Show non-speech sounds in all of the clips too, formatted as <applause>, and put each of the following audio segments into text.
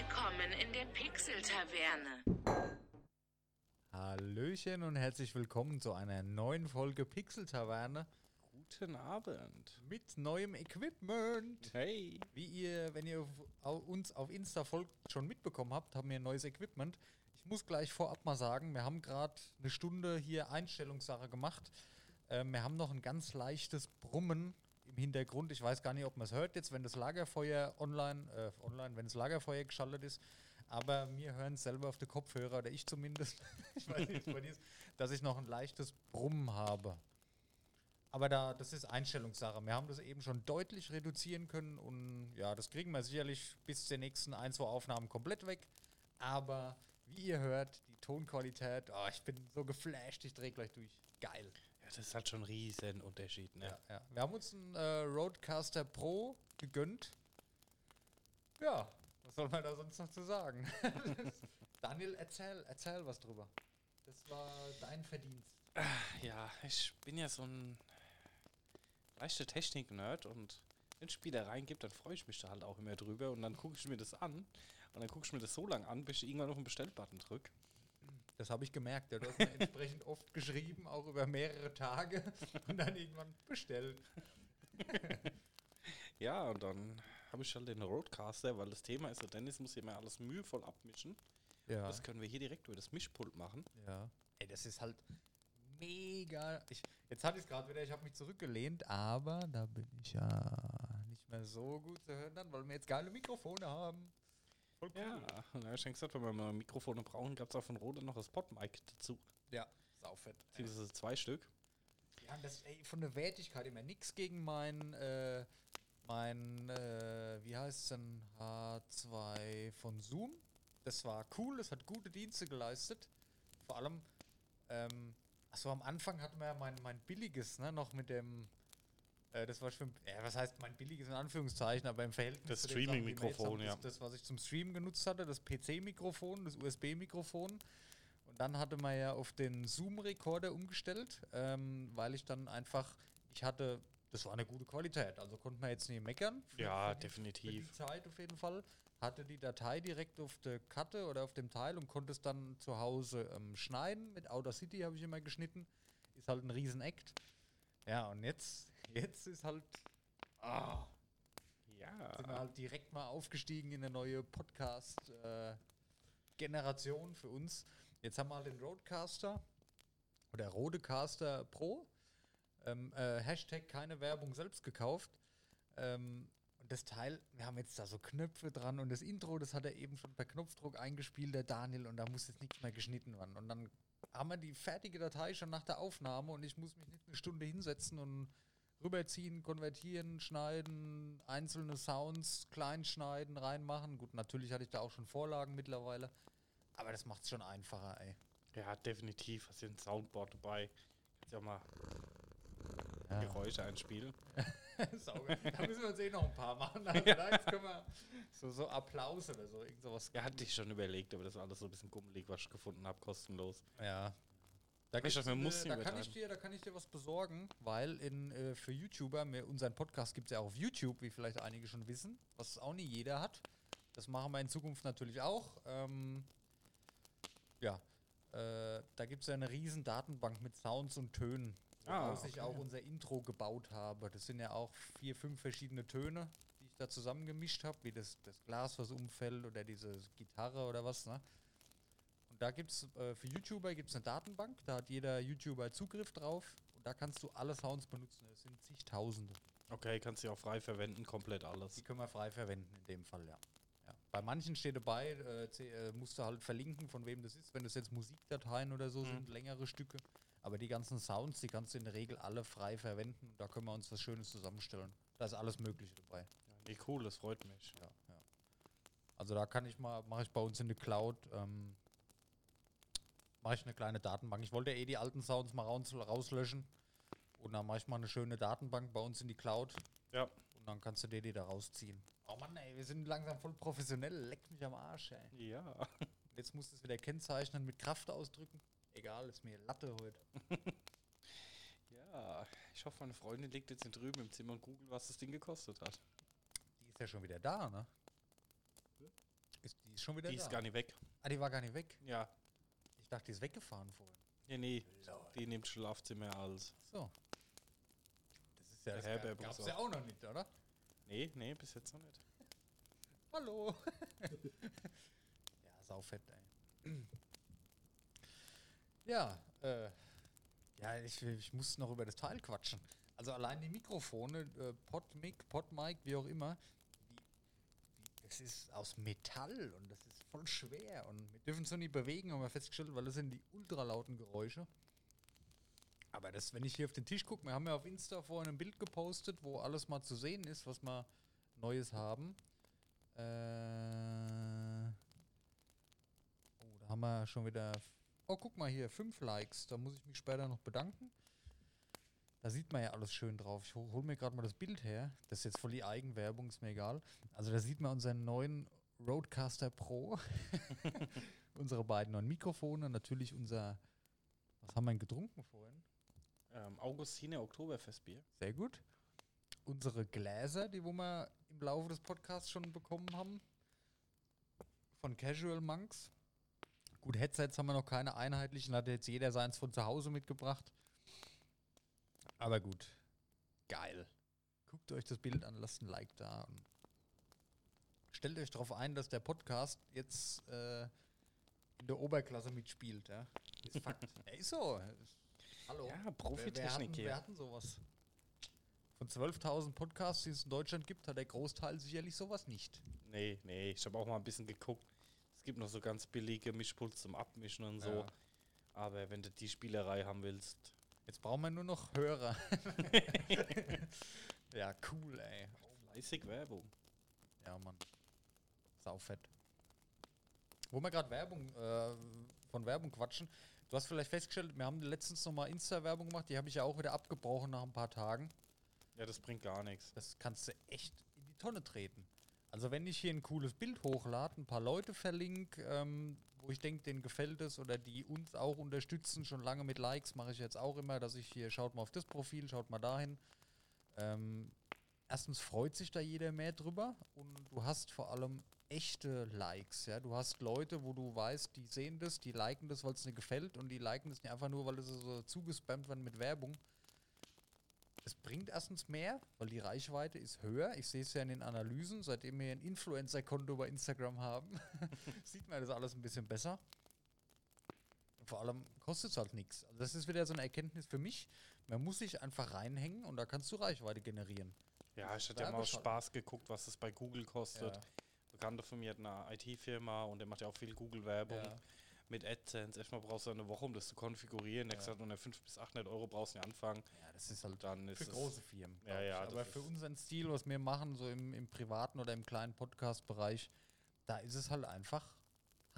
Willkommen in der Pixel-Taverne. Hallöchen und herzlich willkommen zu einer neuen Folge Pixel Taverne Guten Abend. mit neuem Equipment. Hey. Wie ihr, wenn ihr uns auf Insta folgt, schon mitbekommen habt, haben wir ein neues Equipment. Ich muss gleich vorab mal sagen, wir haben gerade eine Stunde hier Einstellungssache gemacht. Ähm, wir haben noch ein ganz leichtes Brummen im Hintergrund. Ich weiß gar nicht, ob man es hört jetzt, wenn das Lagerfeuer online, äh, online, wenn das Lagerfeuer geschaltet ist. Aber wir hören es selber auf den Kopfhörer, oder ich zumindest, <laughs> ich weiß nicht, bei dir ist, dass ich noch ein leichtes Brummen habe. Aber da, das ist Einstellungssache. Wir haben das eben schon deutlich reduzieren können und ja, das kriegen wir sicherlich bis zur nächsten ein, zwei Aufnahmen komplett weg. Aber wie ihr hört, die Tonqualität, oh, ich bin so geflasht, ich drehe gleich durch. Geil. Das ist halt schon ein riesen Unterschied, ne? Ja, ja. Wir haben uns einen äh, Roadcaster Pro gegönnt. Ja, was soll man da sonst noch zu sagen? <laughs> Daniel, erzähl, erzähl was drüber. Das war dein Verdienst. Ja, ich bin ja so ein leichter Technik-Nerd und wenn es Spielereien gibt, dann freue ich mich da halt auch immer drüber und dann gucke ich mir das an und dann gucke ich mir das so lange an, bis ich irgendwann auf den Bestellbutton drücke. Das habe ich gemerkt. Ja. Du hast mir entsprechend oft geschrieben, auch über mehrere Tage <laughs> und dann irgendwann bestellt. <laughs> Ja, und dann habe ich halt den Roadcaster, weil das Thema ist, der Dennis muss hier immer alles mühevoll abmischen. Ja. Das können wir hier direkt über das Mischpult machen. ja. Ey, das ist halt mega. Ich, jetzt hatte ich es gerade wieder, ich habe mich zurückgelehnt, aber da bin ich ja nicht mehr so gut zu hören dann, weil wir jetzt geile Mikrofone haben. Voll cool. Ja, habe ich schon gesagt, wenn wir mal Mikrofone brauchen, gab es auch von Rode noch das Podmic dazu. Ja, saufett. Beziehungsweise zwei Stück. Ja, das ey, von der Wertigkeit immer nichts gegen mein, äh, mein, äh, wie heißt es denn, H2 von Zoom. Das war cool, das hat gute Dienste geleistet. Vor allem, ähm, achso, am Anfang hatten wir ja mein, mein billiges, ne, noch mit dem, das war schon, ja, was heißt mein billiges in Anführungszeichen, aber im Verhältnis Das Streaming-Mikrofon, ja. Das, was ich zum Stream genutzt hatte, das PC-Mikrofon, das USB-Mikrofon. Und dann hatte man ja auf den Zoom-Rekorder umgestellt, ähm, weil ich dann einfach, ich hatte, das war eine gute Qualität, also konnte man jetzt nicht meckern. Für, Ja, für die, definitiv. Für die Zeit auf jeden Fall. Hatte die Datei direkt auf der Karte oder auf dem Teil und konnte es dann zu Hause ähm, schneiden. Mit Audacity habe ich immer geschnitten. Ist halt ein Riesen-Act. Ja, und jetzt, jetzt ist halt, ah, Ja. sind wir halt direkt mal aufgestiegen in eine neue Podcast-Generation für uns. Jetzt haben wir halt den Roadcaster oder Rodecaster Pro. Ähm, äh, Hashtag keine Werbung selbst gekauft. Ähm, und das Teil, wir haben jetzt da so Knöpfe dran und das Intro, das hat er eben schon per Knopfdruck eingespielt, der Daniel, und da muss jetzt nichts mehr geschnitten werden. Und dann haben wir die fertige Datei schon nach der Aufnahme und ich muss mich nicht eine Stunde hinsetzen und rüberziehen, konvertieren, schneiden, einzelne Sounds klein schneiden, reinmachen. Gut, natürlich hatte ich da auch schon Vorlagen mittlerweile, aber das macht es schon einfacher, ey. Ja, definitiv. Hast du ein Soundboard dabei? Kannst ja auch mal Ja. Geräusche einspielen. <laughs> Da müssen wir uns eh noch ein paar machen. <laughs> Also Vielleicht können wir so, so Applaus oder so, irgend sowas. Ja, hatte ich schon überlegt, aber das war alles so ein bisschen gummelig, was ich gefunden habe, kostenlos. Ja. Da, dachte, man muss da, nicht kann ich dir, da kann ich dir was besorgen, weil in, äh, für YouTuber, mir, unseren Podcast gibt es ja auch auf YouTube, wie vielleicht einige schon wissen, was auch nie jeder hat. Das machen wir in Zukunft natürlich auch. Ähm, ja, äh, da gibt es ja eine riesen Datenbank mit Sounds und Tönen, Ah, woraus ich okay. auch unser Intro gebaut habe. Das sind ja auch vier, fünf verschiedene Töne, die ich da zusammengemischt habe, wie das, das Glas, was umfällt oder diese Gitarre oder was. Ne? Da gibt es äh, für YouTuber gibt's eine Datenbank, da hat jeder YouTuber Zugriff drauf und da kannst du alle Sounds benutzen. Das sind zigtausende. Okay, kannst du auch frei verwenden, komplett alles. Die können wir frei verwenden in dem Fall, ja. ja. Bei manchen steht dabei, äh, äh, musst du halt verlinken, von wem das ist, wenn das jetzt Musikdateien oder so sind, längere Stücke. Aber die ganzen Sounds, die kannst du in der Regel alle frei verwenden. Da können wir uns was Schönes zusammenstellen. Da ist alles Mögliche dabei. Ja, nee, cool, das freut mich. Ja, ja. Also da kann ich mal, mache ich bei uns in der Cloud, ähm, mache ich eine kleine Datenbank. Ich wollte ja eh die alten Sounds mal raus, rauslöschen. Und dann mache ich mal eine schöne Datenbank bei uns in die Cloud. Ja, Und dann kannst du dir die da rausziehen. Oh Mann, ey, wir sind langsam voll professionell. Leck mich am Arsch, ey. ja. <laughs> Jetzt musst du es wieder kennzeichnen mit Kraft ausdrücken. Egal, ist mir Latte heute. <laughs> Ja, ich hoffe, meine Freundin liegt jetzt hier drüben im Zimmer und googelt, was das Ding gekostet hat. Die ist ja schon wieder da, ne? Ist, die ist schon wieder Die da. ist gar nicht weg. ah, die war gar nicht weg. Ja. Ich dachte, die ist weggefahren vorhin. Ja, nee. Die nimmt Schlafzimmer als. So. Das ist ja das Herberg gab ist es ja auch noch nicht, oder? Nee, nee, bis jetzt noch nicht. <laughs> Hallo. <laughs> ja, saufett, ey. <clears throat> ja, äh, ja, ich, ich muss noch über das Teil quatschen. Also allein die Mikrofone, äh, Podmic, Podmic, wie auch immer, das ist aus Metall und das ist voll schwer und wir dürfen es so nicht bewegen, haben wir festgestellt, weil das sind die ultralauten Geräusche. Aber das, wenn ich hier auf den Tisch gucke, wir haben ja auf Insta vorhin ein Bild gepostet, wo alles mal zu sehen ist, was wir Neues haben. Äh, oh, da haben wir schon wieder. Oh, guck mal hier, fünf Likes. Da muss ich mich später noch bedanken. Da sieht man ja alles schön drauf. Ich hol, hol mir gerade mal das Bild her. Das ist jetzt voll die Eigenwerbung, ist mir egal. Also da sieht man unseren neuen Roadcaster Pro. <laughs> Unsere beiden neuen Mikrofone. Natürlich unser. Was haben wir denn getrunken vorhin? Ähm, Augustine Oktoberfestbier. Sehr gut. Unsere Gläser, die wo wir im Laufe des Podcasts schon bekommen haben. Von Casual Monks. Gut, Headsets haben wir noch keine einheitlichen, hat jetzt jeder seins von zu Hause mitgebracht. Aber gut. Geil. Guckt euch das Bild an, lasst ein Like da. Und stellt euch darauf ein, dass der Podcast jetzt äh, in der Oberklasse mitspielt. Ja? Ist Fakt. <laughs> ist so. Hallo. Ja, Profitechnik hier. hatten sowas? Von 12.000 Podcasts, die es in Deutschland gibt, hat der Großteil sicherlich sowas nicht. Nee, nee, ich habe auch mal ein bisschen geguckt. Es gibt noch so ganz billige Mischpuls zum Abmischen und so. Ja. Aber wenn du die Spielerei haben willst, Jetzt brauchen wir nur noch Hörer. <laughs> ja, cool, ey. fleißig Werbung. Ja, Mann. Saufett. Wo wir gerade Werbung, äh, von Werbung quatschen. Du hast vielleicht festgestellt, wir haben letztens nochmal Insta-Werbung gemacht, die habe ich ja auch wieder abgebrochen nach ein paar Tagen. Ja, das bringt gar nichts. Das kannst du echt in die Tonne treten. Also wenn ich hier ein cooles Bild hochlade, ein paar Leute verlinke, ähm, ich denke, denen gefällt es oder die uns auch unterstützen, schon lange mit Likes, mache ich jetzt auch immer, dass ich hier, schaut mal auf das Profil, schaut mal dahin. Ähm, erstens freut sich da jeder mehr drüber und du hast vor allem echte Likes, ja. Du hast Leute, wo du weißt, die sehen das, die liken das, weil es ihnen gefällt und die liken das nicht einfach nur, weil es so zugespammt werden mit Werbung. Es bringt erstens mehr, weil die Reichweite ist höher. Ich sehe es ja in den Analysen, seitdem wir ein Influencer-Konto bei Instagram haben, <laughs> <laughs> man das alles ein bisschen besser. Und vor allem kostet es halt nichts. Also das ist wieder so eine Erkenntnis für mich. Man muss sich einfach reinhängen und da kannst du Reichweite generieren. Ja, ich hatte ja mal aus. Spaß geguckt, was das bei Google kostet. Bekannter von mir hat eine IT-Firma und der macht ja auch viel Google-Werbung Ja. mit AdSense. Erstmal brauchst du eine Woche, um das zu konfigurieren. Der hat gesagt, unter 500 bis 800 Euro brauchst du nicht anfangen. Ja, das ist halt Dann für es große Firmen. Ja, ja, Aber für unseren Stil, was wir machen, so im, im privaten oder im kleinen Podcast-Bereich, da ist es halt einfach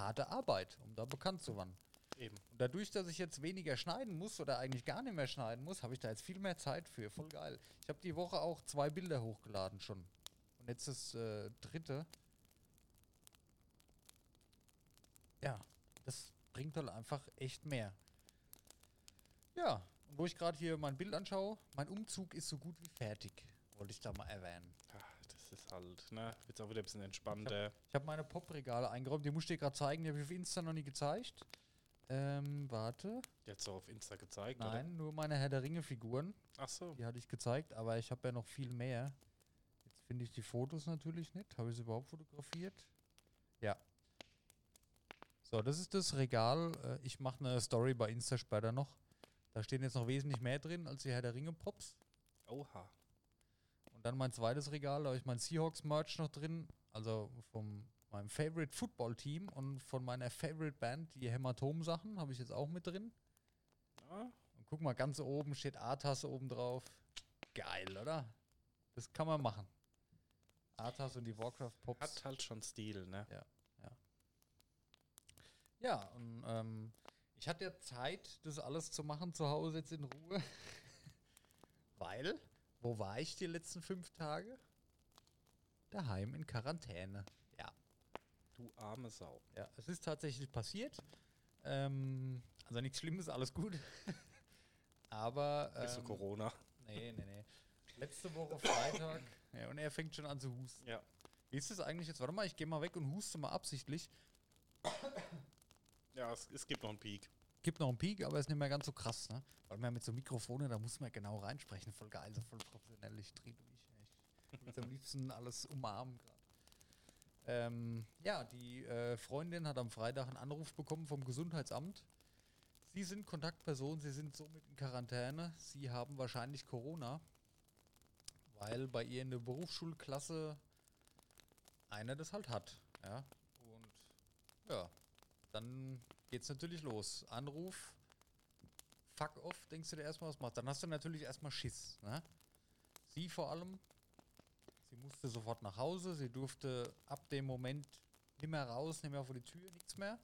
harte Arbeit, um da bekannt zu werden. eben. Und dadurch, dass ich jetzt weniger schneiden muss oder eigentlich gar nicht mehr schneiden muss, habe ich da jetzt viel mehr Zeit für. Voll geil. Ich habe die Woche auch zwei Bilder hochgeladen schon. Und jetzt das äh, dritte. Ja, das bringt halt einfach echt mehr. Ja, und wo ich gerade hier mein Bild anschaue, mein Umzug ist so gut wie fertig. Wollte ich da mal erwähnen. Das ist halt, ne? Wird auch wieder ein bisschen entspannter. Ich habe meine Pop-Regale eingeräumt, die musste ich dir gerade zeigen, die habe ich auf Insta noch nie gezeigt. Ähm, warte. Jetzt so auf Insta gezeigt, Nein, nur meine Herr der Ringe-Figuren. oder? Ach so. Die hatte ich gezeigt, aber ich habe ja noch viel mehr. Jetzt finde ich die Fotos natürlich nicht. Habe ich sie überhaupt fotografiert? Ja. So, das ist das Regal. Äh, Ich mache eine Story bei Insta später noch. Da stehen jetzt noch wesentlich mehr drin als die Herr der Ringe-Pops. Oha. Und dann mein zweites Regal, da habe ich mein Seahawks-Merch noch drin. Also von meinem Favorite Football-Team und von meiner Favorite Band, die Hämatom-Sachen, habe ich jetzt auch mit drin. Ja, Und guck mal, ganz oben steht A-Tasse oben drauf. Geil, oder? Das kann man machen. A-Tasse und die Warcraft-Pops. hat halt schon Stil, ne? Ja, und ähm, ich hatte ja Zeit, das alles zu machen zu Hause jetzt in Ruhe. <laughs> Weil, wo war ich die letzten fünf Tage? Daheim in Quarantäne. Ja, Du arme Sau. ja, es ist tatsächlich passiert. Ähm, also nichts Schlimmes, alles gut. <laughs> Aber. Bist du ähm, Corona? Nee, nee, nee. <laughs> Letzte Woche Freitag. ja, und er fängt schon an zu husten. Ja. Wie ist das eigentlich jetzt? Warte mal, ich gehe mal weg und huste mal absichtlich. Ja, es, es gibt noch einen Peak. Gibt noch einen Peak, aber ist nicht mehr ganz so krass, ne? Weil man mit so Mikrofone, da muss man genau reinsprechen. Voll geil, so voll professionell. Ich drehe durch. Ich würde am liebsten alles umarmen gerade. Ähm, ja, die äh, Freundin hat am Freitag einen Anruf bekommen vom Gesundheitsamt. Sie sind Kontaktperson, Sie sind somit in Quarantäne. Sie haben wahrscheinlich Corona, weil bei ihr in der Berufsschulklasse einer das halt hat. Ja, und ja, dann geht's natürlich los. Anruf, fuck off, denkst du dir erstmal, was macht. Dann hast du natürlich erstmal Schiss. Ne? Sie vor allem, sie musste sofort nach Hause, sie durfte ab dem Moment nicht mehr raus, nicht mehr vor die Tür, nichts mehr.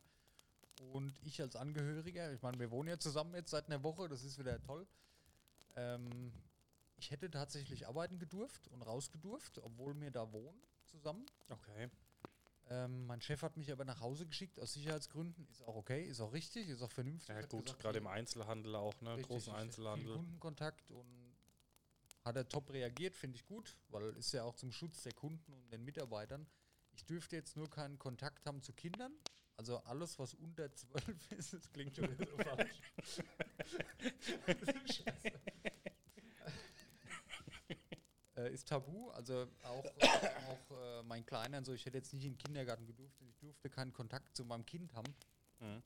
Und ich als Angehöriger, ich meine, wir wohnen ja zusammen jetzt seit einer Woche, das ist wieder toll. Ähm, ich hätte tatsächlich arbeiten gedurft und rausgedurft, obwohl wir da wohnen zusammen. Okay. Ähm, mein Chef hat mich aber nach Hause geschickt aus Sicherheitsgründen. Ist auch okay, ist auch richtig, ist auch vernünftig. Ja gut, gesagt, gerade im Einzelhandel auch, ne? Richtig, Großen Einzelhandel. Kundenkontakt und hat er top reagiert, finde ich gut, weil ist ja auch zum Schutz der Kunden und den Mitarbeitern. Ich dürfte jetzt nur keinen Kontakt haben zu Kindern. Also alles, was unter zwölf <laughs> ist, das klingt schon wieder so falsch. <laughs> Scheiße. Äh, ist tabu. Also auch, auch äh, mein Kleiner, und so, ich hätte jetzt nicht in den Kindergarten gedurft. Ich durfte keinen Kontakt zu meinem Kind haben Mhm.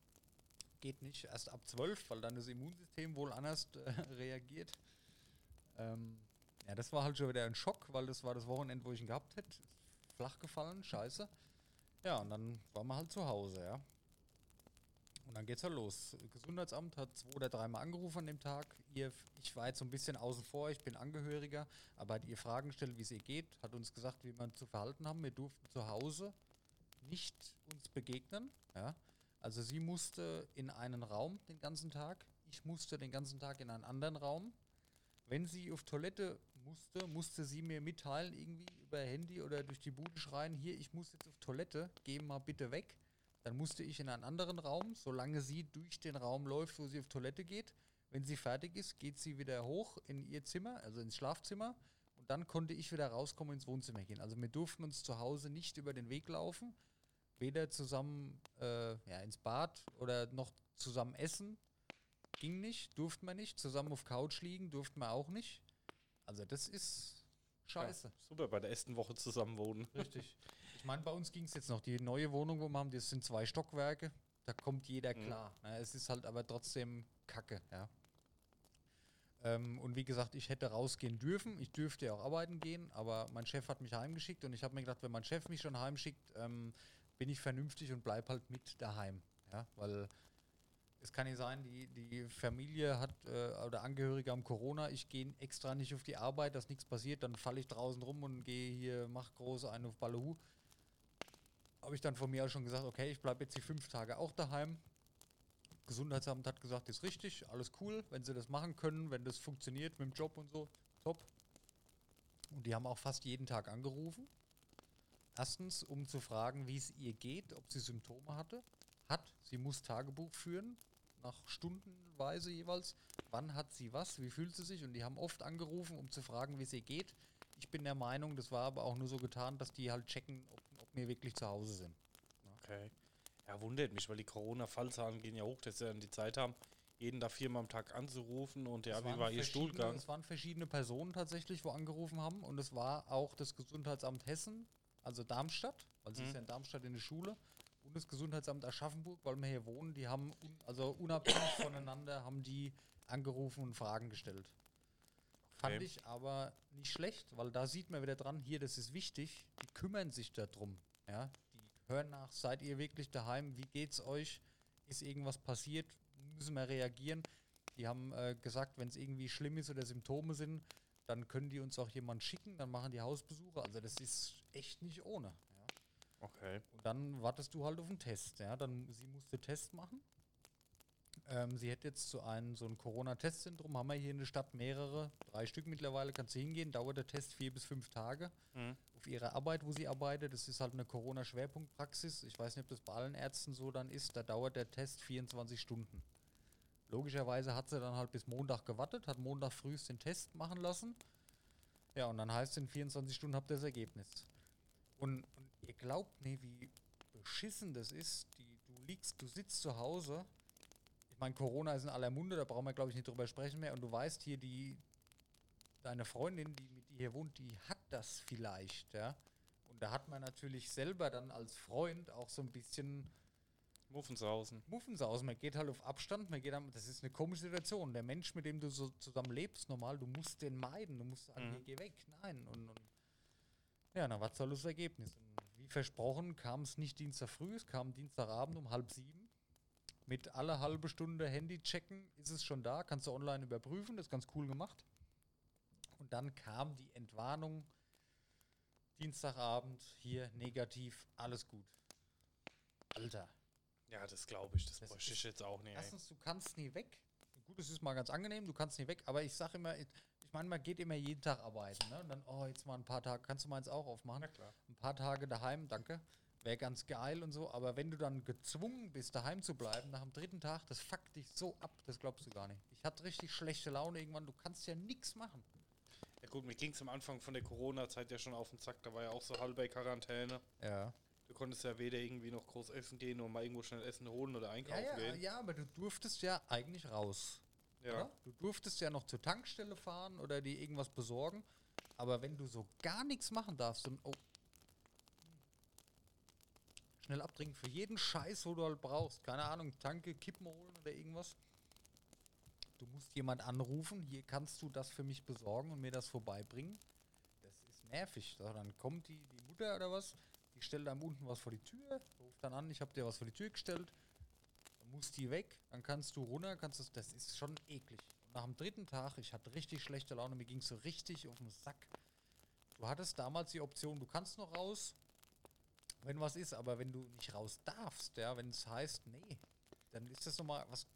geht nicht erst ab 12, weil dann das Immunsystem wohl anders äh, <laughs> reagiert. Ähm, ja, das war halt schon wieder ein Schock, weil das war das Wochenende, wo ich ihn gehabt hätte. Flach gefallen, scheiße. Ja, und dann waren wir halt zu Hause, ja. Und dann geht's halt los. Gesundheitsamt hat zwei oder dreimal angerufen an dem Tag. Ihr, ich war jetzt so ein bisschen außen vor, ich bin Angehöriger, aber hat ihr Fragen gestellt, wie es ihr geht, hat uns gesagt, wie wir zu verhalten haben. Wir durften zu Hause nicht uns begegnen, ja. Also sie musste in einen Raum den ganzen Tag, ich musste den ganzen Tag in einen anderen Raum. Wenn sie auf Toilette musste, musste sie mir mitteilen, irgendwie über Handy oder durch die Bude schreien, hier, ich muss jetzt auf Toilette, geh mal bitte weg. Dann musste ich in einen anderen Raum, solange sie durch den Raum läuft, wo sie auf Toilette geht. Wenn sie fertig ist, geht sie wieder hoch in ihr Zimmer, also ins Schlafzimmer. Und dann konnte ich wieder rauskommen ins Wohnzimmer gehen. Also wir durften uns zu Hause nicht über den Weg laufen weder zusammen äh, ja, ins Bad oder noch zusammen essen. Ging nicht, durften wir nicht. Zusammen auf Couch liegen, durften wir auch nicht. Also das ist scheiße. Ja, super, bei der ersten Woche zusammen wohnen. Richtig. <laughs> Ich meine, bei uns ging es jetzt noch. Die neue Wohnung, wo wir haben, das sind zwei Stockwerke. Da kommt jeder Mhm. klar. Ne? Es ist halt aber trotzdem Kacke, ja. Ähm, und wie gesagt, ich hätte rausgehen dürfen. Ich dürfte ja auch arbeiten gehen, aber mein Chef hat mich heimgeschickt und ich habe mir gedacht, wenn mein Chef mich schon heimschickt, ähm, bin ich vernünftig und bleib halt mit daheim. Ja, weil es kann nicht sein, die, die Familie hat äh, oder Angehörige haben Corona, ich gehe extra nicht auf die Arbeit, dass nichts passiert, dann falle ich draußen rum und gehe hier, mach große einen auf Ballehu. Habe ich dann von mir aus schon gesagt, okay, ich bleibe jetzt die fünf Tage auch daheim. Gesundheitsamt hat gesagt, ist richtig, alles cool, wenn sie das machen können, wenn das funktioniert mit dem Job und so, top. Und die haben auch fast jeden Tag angerufen. Erstens, um zu fragen, wie es ihr geht, ob sie Symptome hatte. Hat, sie muss Tagebuch führen, nach Stundenweise jeweils. Wann hat sie was, wie fühlt sie sich? Und die haben oft angerufen, um zu fragen, wie es ihr geht. Ich bin der Meinung, das war aber auch nur so getan, dass die halt checken, ob, wir wirklich zu Hause sind. Okay. Ja, wundert mich, weil die Corona-Fallzahlen gehen ja hoch, dass sie dann die Zeit haben, jeden da viermal am Tag anzurufen und ja, wie war ihr Stuhlgang? Es waren verschiedene Personen tatsächlich, wo angerufen haben. Und es war auch das Gesundheitsamt Hessen, also Darmstadt, weil sie Mhm. ist ja in Darmstadt in der Schule. Und das Gesundheitsamt Aschaffenburg, weil wir hier wohnen, die haben, un, also unabhängig voneinander, haben die angerufen und Fragen gestellt. Fand Okay. ich aber nicht schlecht, weil da sieht man wieder dran, hier, das ist wichtig, die kümmern sich darum. Ja? Die hören nach, seid ihr wirklich daheim, wie geht's euch? Ist irgendwas passiert? Müssen wir reagieren? Die haben äh, gesagt, wenn es irgendwie schlimm ist oder Symptome sind, dann können die uns auch jemand schicken, dann machen die Hausbesuche. Also das ist echt nicht ohne. Ja? Okay. Und dann wartest du halt auf einen Test. Ja? Dann, sie musste Test machen. Ähm, sie hätte jetzt so ein, so ein Corona-Testzentrum, haben wir hier in der Stadt mehrere, drei Stück mittlerweile, kannst du hingehen, dauert der Test vier bis fünf Tage. Mhm. Auf ihrer Arbeit, wo sie arbeitet, das ist halt eine Corona-Schwerpunktpraxis. Ich weiß nicht, ob das bei allen Ärzten so dann ist, da dauert der Test 24 Stunden. Logischerweise hat sie dann halt bis Montag gewartet, hat Montag frühst den Test machen lassen. Ja, und dann heißt es, in 24 Stunden habt ihr das Ergebnis. Und, glaubt nie, wie beschissen das ist. Die, du liegst, du sitzt zu Hause. Ich meine, Corona ist in aller Munde, da brauchen wir, glaube ich, nicht drüber sprechen mehr. Und du weißt hier, die, deine Freundin, die mit dir hier wohnt, die hat das vielleicht, ja. Und da hat man natürlich selber dann als Freund auch so ein bisschen Muffensausen. Muffensausen. Man geht halt auf Abstand, man geht am, das ist eine komische Situation. Der Mensch, mit dem du so zusammen lebst, normal, du musst den meiden, du musst sagen, Mhm. geh weg. Nein. Und, und ja, na, was soll das Ergebnis? Und wie versprochen kam es nicht Dienstag früh, es kam Dienstagabend um halb sieben. Mit alle halbe Stunde Handy checken, ist es schon da, kannst du online überprüfen, das ist ganz cool gemacht. Und dann kam die Entwarnung, Dienstagabend, hier negativ, alles gut. Alter, Ja, das glaube ich. Das, Das bräuchte ich jetzt auch nicht. Erstens, du kannst nie weg. Gut, es ist mal ganz angenehm, du kannst nie weg, aber ich sage immer, ich ich meine, man geht immer jeden Tag arbeiten, ne? Und dann, oh, jetzt mal ein paar Tage, kannst du meins auch aufmachen? Na klar. Ein paar Tage daheim, danke. Wäre ganz geil und so, aber wenn du dann gezwungen bist, daheim zu bleiben, nach dem dritten Tag, das fuckt dich so ab, das glaubst du gar nicht. Ich hatte richtig schlechte Laune irgendwann, du kannst ja nichts machen. Ja gut, mir ging es am Anfang von der Corona-Zeit ja schon auf den Zack. Da war ja auch so halbe Quarantäne. Ja. Du konntest ja weder irgendwie noch groß essen gehen oder mal irgendwo schnell Essen holen oder Ja, einkaufen ja, gehen. ja, aber du durftest ja eigentlich raus. Ja. Oder? Du durftest ja noch zur Tankstelle fahren oder dir irgendwas besorgen. Aber wenn du so gar nichts machen darfst und oh, schnell abtrinken für jeden Scheiß, wo du halt brauchst, keine Ahnung, Tanke, Kippen holen oder irgendwas. Du musst jemand anrufen, hier kannst du das für mich besorgen und mir das vorbeibringen. Das ist nervig. So, dann kommt die, die Mutter oder was, die stellt einem unten was vor die Tür, ruft dann an, ich habe dir was vor die Tür gestellt. Dann muss die weg, dann kannst du runter, kannst das, das ist schon eklig. Und nach dem dritten Tag, ich hatte richtig schlechte Laune, mir ging so richtig auf den Sack. Du hattest damals die Option, du kannst noch raus, wenn was ist, aber wenn du nicht raus darfst, ja, wenn es heißt, nee, dann ist das nochmal was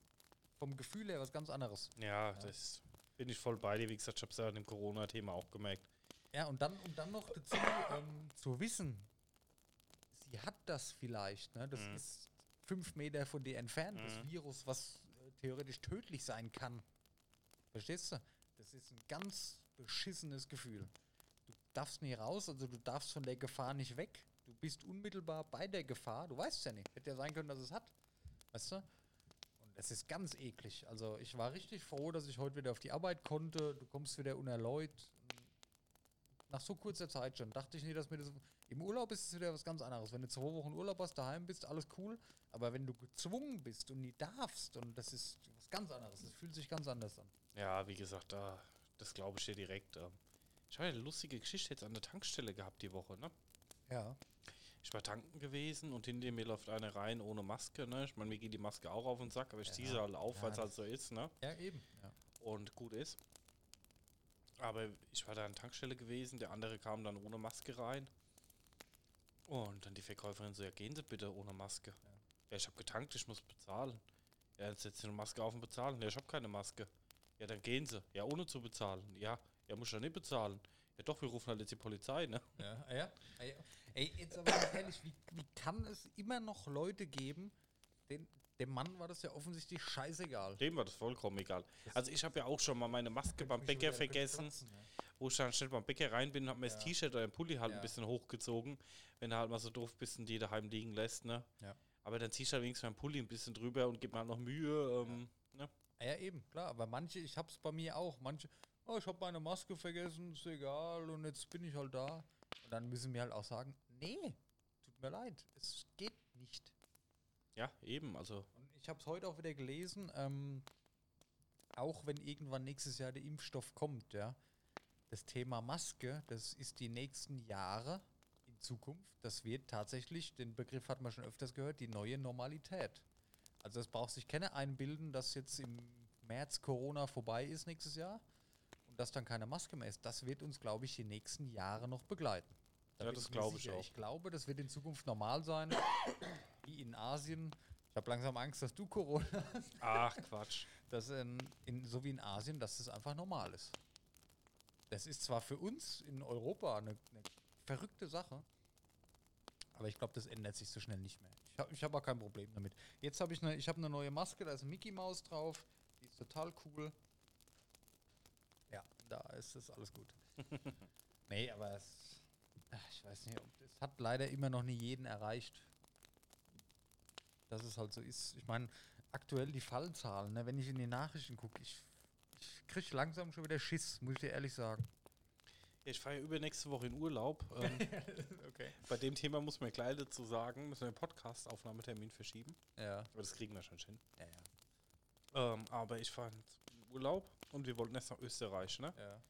vom Gefühl her was ganz anderes. Ja, das bin ich voll bei dir. Wie gesagt, ich habe es ja an dem Corona-Thema auch gemerkt. Ja, und dann, und dann noch dazu ähm, zu wissen, sie hat das vielleicht, ne? Das Mhm. ist fünf Meter von dir entfernt, das Mhm. Virus, was äh, theoretisch tödlich sein kann. Verstehst du? Das ist ein ganz beschissenes Gefühl. Du darfst nie raus, also du darfst von der Gefahr nicht weg. Du bist unmittelbar bei der Gefahr. Du weißt ja nicht. Hätte ja sein können, dass es hat. Weißt du? Und das ist ganz eklig. Also ich war richtig froh, dass ich heute wieder auf die Arbeit konnte. Du kommst wieder unerläut. Nach so kurzer Zeit schon. Dachte ich nie, dass mir das. Im Urlaub ist es wieder was ganz anderes. Wenn du zwei Wochen Urlaub hast, daheim bist, alles cool. Aber wenn du gezwungen bist und nie darfst, und das ist was ganz anderes. Das fühlt sich ganz anders an. Ja, wie gesagt, da, das glaube ich dir direkt. ähm. Ich habe ja eine lustige Geschichte jetzt an der Tankstelle gehabt die Woche, ne? Ja. Ich war tanken gewesen und hinter mir läuft eine rein ohne Maske, ne? Ich meine, mir geht die Maske auch auf den Sack, aber ich ziehe sie halt auf, Ja, weil es halt so ist, ne? Ja, eben. Ja. Und gut ist. Aber ich war da an der Tankstelle gewesen, der andere kam dann ohne Maske rein. Und dann die Verkäuferin so, ja, gehen Sie bitte ohne Maske. Ja, ich habe getankt, ich muss bezahlen. Ja, jetzt setzt Sie eine Maske auf und bezahlen. Ja, ich habe keine Maske. Ja, dann gehen Sie. Ja, ohne zu bezahlen. Ja, ja, muss ich ja nicht bezahlen. Ja, doch, wir rufen halt jetzt die Polizei, ne? Ja, ah ja. Ah ja. Ey, jetzt aber mal ehrlich, wie, wie kann es immer noch Leute geben, den, dem Mann war das ja offensichtlich scheißegal. Dem war das vollkommen egal. Also ich habe ja auch schon mal meine Maske beim Bäcker vergessen, platzen, ja. wo ich dann schnell beim Bäcker rein bin, habe mir das Ja. T-Shirt oder den Pulli halt Ja. ein bisschen hochgezogen, wenn du halt mal so doof bist und die daheim liegen lässt, ne? Ja. Aber dann ziehst du halt wenigstens meinen Pulli ein bisschen drüber und gib mir halt noch Mühe, ähm, ne? Ah Ja, eben, klar. Aber manche, ich hab's bei mir auch. Manche, oh, ich habe meine Maske vergessen, ist egal und jetzt bin ich halt da. Und dann müssen wir halt auch sagen, nee, tut mir leid, es geht nicht. Ja, eben, also Und ich habe es heute auch wieder gelesen, ähm, auch wenn irgendwann nächstes Jahr der Impfstoff kommt, ja, das Thema Maske, das ist die nächsten Jahre in Zukunft, das wird tatsächlich, den Begriff hat man schon öfters gehört, die neue Normalität. Also es braucht sich keine einbilden, dass jetzt im März Corona vorbei ist nächstes Jahr und dass dann keine Maske mehr ist. Das wird uns, glaube ich, die nächsten Jahre noch begleiten. Da Ja, das glaube ich auch. Ich glaube, das wird in Zukunft normal sein, wie in Asien. Ich habe langsam Angst, dass du Corona <laughs> hast. ach Quatsch. Dass in, in, so wie in Asien, dass das einfach normal ist. Das ist zwar für uns in Europa eine, eine verrückte Sache, aber ich glaube, das ändert sich so schnell nicht mehr. Ich habe ich hab auch kein Problem damit. Jetzt habe ich eine, ich habe eine neue Maske, da ist ein Mickey Maus drauf, die ist total cool. Da ist das alles gut. <laughs> nee, aber es, ach, ich weiß nicht, das hat leider immer noch nie jeden erreicht. Dass es halt so ist. Ich meine, aktuell die Fallzahlen, ne, wenn ich in die Nachrichten gucke, ich, ich kriege langsam schon wieder Schiss, muss ich dir ehrlich sagen. Ich fahre ja übernächste Woche in Urlaub. <laughs> Ähm, Okay. bei dem Thema muss man gleich dazu sagen, müssen wir den Podcast-Aufnahmetermin verschieben. Ja. Aber das kriegen wir schon hin. Ja, ja. Ähm, aber ich fahre in Urlaub und wir wollten erst nach Österreich, ne? ja.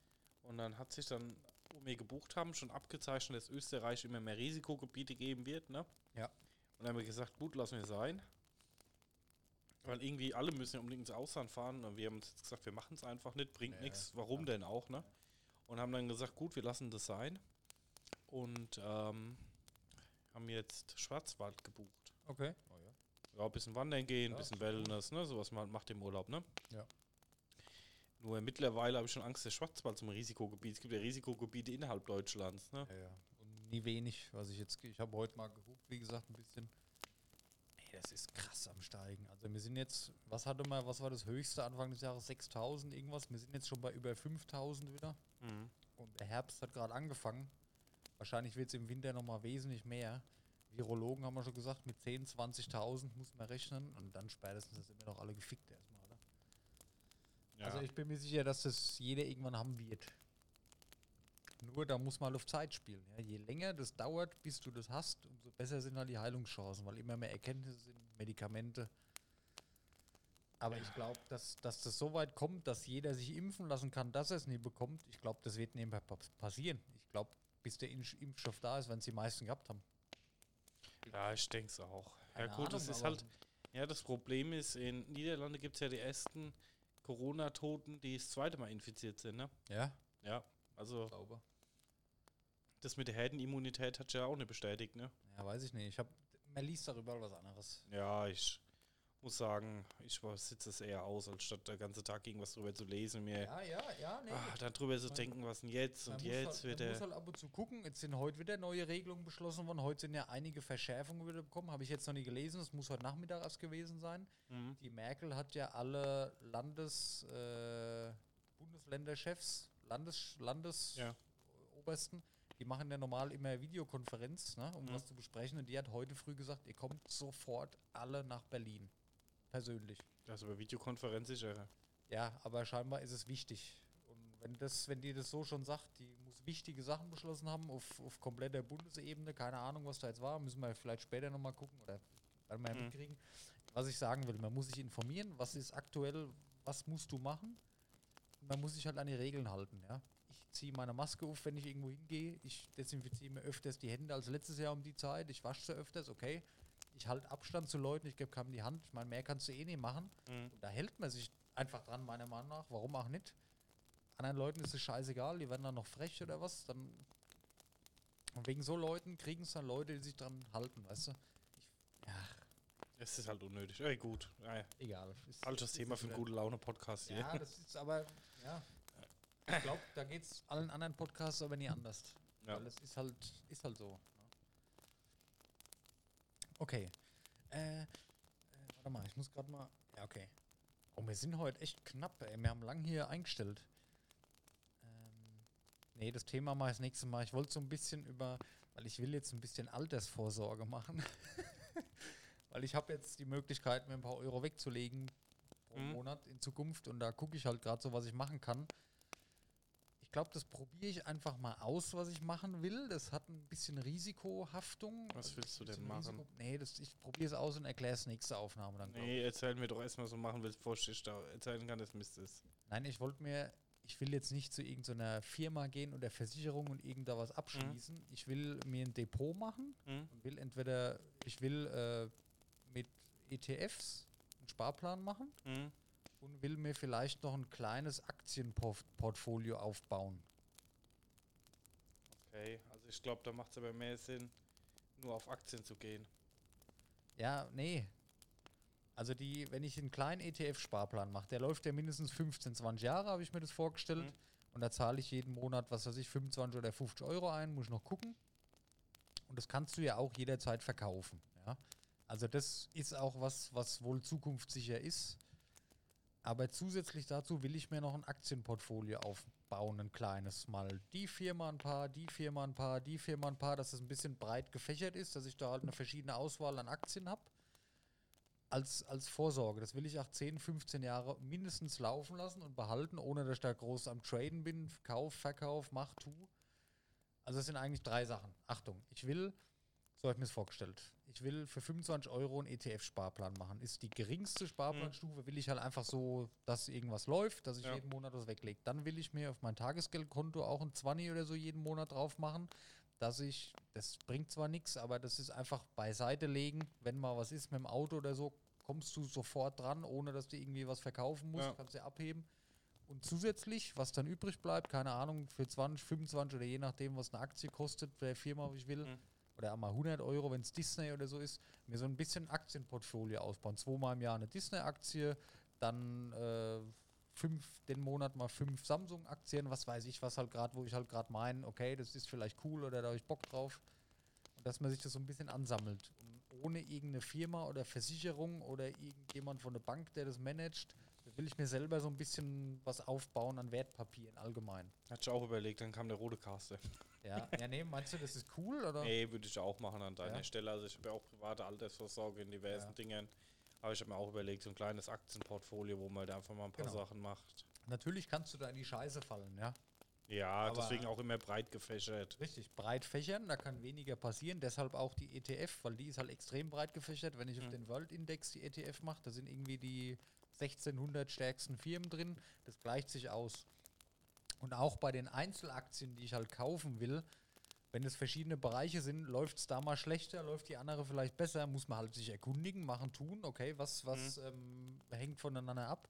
Und dann hat sich dann, wo wir gebucht haben, schon abgezeichnet, dass Österreich immer mehr Risikogebiete geben wird, ne? Ja. Und dann haben wir gesagt, gut, lassen wir sein. Weil irgendwie alle müssen ja unbedingt ins Ausland fahren und wir haben uns jetzt gesagt, wir machen es einfach nicht, bringt Ja, nichts. Warum denn auch, ne? Und haben dann gesagt, gut, wir lassen das sein. Und ähm, haben jetzt Schwarzwald gebucht. Okay. Oh, ja. Ja, ein bisschen wandern gehen, ein Ja, bisschen. Wellness, ne? Sowas man macht im Urlaub, ne? Ja. Nur mittlerweile habe ich schon Angst, der Schwarzwald zum Risikogebiet. Es gibt ja Risikogebiete innerhalb Deutschlands, ne? Ja, ja. Und nie wenig, was ich jetzt, ich habe heute mal geguckt, wie gesagt, ein bisschen. Ey, das ist krass am Steigen. Also wir sind jetzt, was hatte mal, was war das höchste Anfang des Jahres? 6000 irgendwas. Wir sind jetzt schon bei über 5000 wieder. Mhm. Und der Herbst hat gerade angefangen. Wahrscheinlich wird es im Winter nochmal wesentlich mehr. Virologen haben wir schon gesagt, mit 10.000, 20.000 muss man rechnen. Und dann spätestens sind wir doch alle gefickt erstmal? Ja. Also ich bin mir sicher, dass das jeder irgendwann haben wird. Nur da muss man halt auf Zeit spielen. Ja. Je länger das dauert, bis du das hast, umso besser sind halt die Heilungschancen, weil immer mehr Erkenntnisse sind, Medikamente. Aber ich glaube, dass, dass das so weit kommt, dass jeder sich impfen lassen kann, dass er es nie bekommt. Ich glaube, das wird nebenbei pa- passieren. Ich glaube, bis der Impf- Impfstoff da ist, wenn es die meisten gehabt haben. ja, ich denke es auch. Keine ja gut, das Ahnung, ist aber- halt, ja, das Problem ist, in Niederlande gibt es ja die ersten Corona-Toten, die das zweite Mal infiziert sind, ne? Ja, Ja, also glaube. das mit der Herdenimmunität hat ja auch nicht bestätigt, ne? Ja, weiß ich nicht. Ich hab, man liest darüber was anderes. Ja, ich muss sagen, ich sitze es eher aus, als statt der ganze Tag irgendwas drüber zu lesen, mir Ja, ja, ja, nee. ah, dann drüber zu Man- denken, was denn jetzt und jetzt halt, wird man muss halt ab und zu gucken. Jetzt sind heute wieder neue Regelungen beschlossen worden. Heute sind ja einige Verschärfungen wieder bekommen. Habe ich jetzt noch nie gelesen. Das muss heute Nachmittag erst gewesen sein. Mhm. Die Merkel hat ja alle Landes, äh, Bundesländerchefs, Landes, Landes Ja. Die machen ja normal immer Videokonferenz, ne, um Mhm. was zu besprechen. Und die hat heute früh gesagt, ihr kommt sofort alle nach Berlin. Persönlich. Also bei Videokonferenz ist ja. Aber scheinbar ist es wichtig. Und wenn das, wenn die das so schon sagt, die muss wichtige Sachen beschlossen haben auf, auf kompletter Bundesebene, keine Ahnung, was da jetzt war, müssen wir vielleicht später nochmal gucken oder werden wir ja Mhm. mitkriegen. Was ich sagen will, man muss sich informieren, was ist aktuell, was musst du machen? Man muss sich halt an die Regeln halten, ja. Ich ziehe meine Maske auf, wenn ich irgendwo hingehe. Ich desinfiziere mir öfters die Hände als letztes Jahr um die Zeit. Ich wasche sie öfters, okay. Ich halte Abstand zu Leuten, ich gebe keinem die Hand. Ich meine, mehr kannst du eh nicht machen. Mhm. Da hält man sich einfach dran, meiner Meinung nach. Warum auch nicht? Anderen Leuten ist es scheißegal, die werden dann noch frech oder was. Dann und wegen so Leuten kriegen es dann Leute, die sich dran halten, weißt du? Ich, ja, Es ist halt unnötig. Ey, gut. Ja, egal. Ist- falsches ist Thema es für einen gute Laune-Podcast hier. Ja, das ist aber, ja. Ich glaube, da geht es allen anderen Podcasts aber nie anders. Ja. Weil das ist halt, ist halt so. Okay. Äh, äh, warte mal, ich muss gerade mal. Ja, okay. Oh, wir sind heute echt knapp, ey. Wir haben lang hier eingestellt. Ähm, nee, das Thema mache ich das nächste Mal. Ich wollte so ein bisschen über, weil ich will jetzt ein bisschen Altersvorsorge machen. <laughs> weil ich habe jetzt die Möglichkeit, mir ein paar Euro wegzulegen pro Mhm. Monat in Zukunft und da gucke ich halt gerade so, was ich machen kann. Ich glaube, das probiere ich einfach mal aus, was ich machen will. Das hat ein bisschen Risikohaftung. Was Also willst du denn machen? nee, das, ich probiere es aus und erkläre es nächste Aufnahme dann. Nee, erzähl mir doch erstmal so machen willst, bevor ich da erzählen kann, dass Mist ist. Nein, ich wollte mir, ich will jetzt nicht zu irgendeiner Firma gehen oder Versicherung und irgendda was abschließen. Ich will mir ein Depot machen Mhm. und will entweder, ich will äh, mit ETFs einen Sparplan machen Mhm. Und will mir vielleicht noch ein kleines Aktienportfolio aufbauen. Okay, also ich glaube, da macht es aber mehr Sinn, nur auf Aktien zu gehen. Ja, nee. Also die, wenn ich einen kleinen ETF-Sparplan mache, der läuft ja mindestens 15, 20 Jahre, habe ich mir das vorgestellt. Mhm. Und da zahle ich jeden Monat, was weiß ich, 25 oder 50 Euro ein, muss ich noch gucken. Und das kannst du ja auch jederzeit verkaufen. Ja? Also das ist auch was, was wohl zukunftssicher ist. Aber zusätzlich dazu will ich mir noch ein Aktienportfolio auf, aufbauen, ein kleines. Mal die Firma ein paar, die Firma ein paar, die Firma ein paar, dass es ein bisschen breit gefächert ist, dass ich da halt eine verschiedene Auswahl an Aktien habe. Als, als Vorsorge. Das will ich auch 10, 15 Jahre mindestens laufen lassen und behalten, ohne dass ich da groß am Traden bin. Kauf, Verkauf, mach, tu. Also es sind eigentlich drei Sachen. Achtung, ich will, so habe ich mir es vorgestellt, ich will für 25 Euro einen ETF-Sparplan machen. Ist die geringste Sparplanstufe, will ich halt einfach so, dass irgendwas läuft, dass ich Ja. jeden Monat was weglege. Dann will ich mir auf mein Tagesgeldkonto auch ein 20 oder so jeden Monat drauf machen, dass ich, das bringt zwar nichts, aber das ist einfach beiseite legen, wenn mal was ist mit dem Auto oder so, kommst du sofort dran, ohne dass du irgendwie was verkaufen musst, Ja. kannst du abheben. Und zusätzlich, was dann übrig bleibt, keine Ahnung, für 20, 25 oder je nachdem, was eine Aktie kostet, der Firma, wie ich will, Mhm. Oder einmal 100 Euro, wenn es Disney oder so ist, mir so ein bisschen Aktienportfolio ausbauen. Zweimal im Jahr eine Disney-Aktie, dann äh, fünf, den Monat mal fünf Samsung-Aktien, was weiß ich, was halt gerade, wo ich halt gerade meine, okay, das ist vielleicht cool oder da habe ich Bock drauf. Und dass man sich das so ein bisschen ansammelt. Und ohne irgendeine Firma oder Versicherung oder irgendjemand von der Bank, der das managt, will ich mir selber so ein bisschen was aufbauen an Wertpapieren allgemein. Hatte ich auch überlegt, dann kam der rote Kaste. Ja, ja nee, meinst du, das ist cool? Oder? Nee, würde ich auch machen an deiner Ja. Stelle. Also ich habe ja auch private Altersvorsorge in diversen Ja. Dingen. Aber ich habe mir auch überlegt, so ein kleines Aktienportfolio, wo man halt einfach mal ein paar Genau. Sachen macht. Natürlich kannst du da in die Scheiße fallen, ja. Ja, Aber- deswegen auch immer breit gefächert. Richtig, breit fächern, da kann weniger passieren. Deshalb auch die ETF, weil die ist halt extrem breit gefächert. Wenn ich auf Mhm. den World Index die ETF mache, da sind irgendwie die 1600 stärksten Firmen drin. Das gleicht sich aus. Und auch bei den Einzelaktien, die ich halt kaufen will, wenn es verschiedene Bereiche sind, läuft es da mal schlechter, läuft die andere vielleicht besser, muss man halt sich erkundigen, machen, tun, okay, was, was ähm, hängt voneinander ab.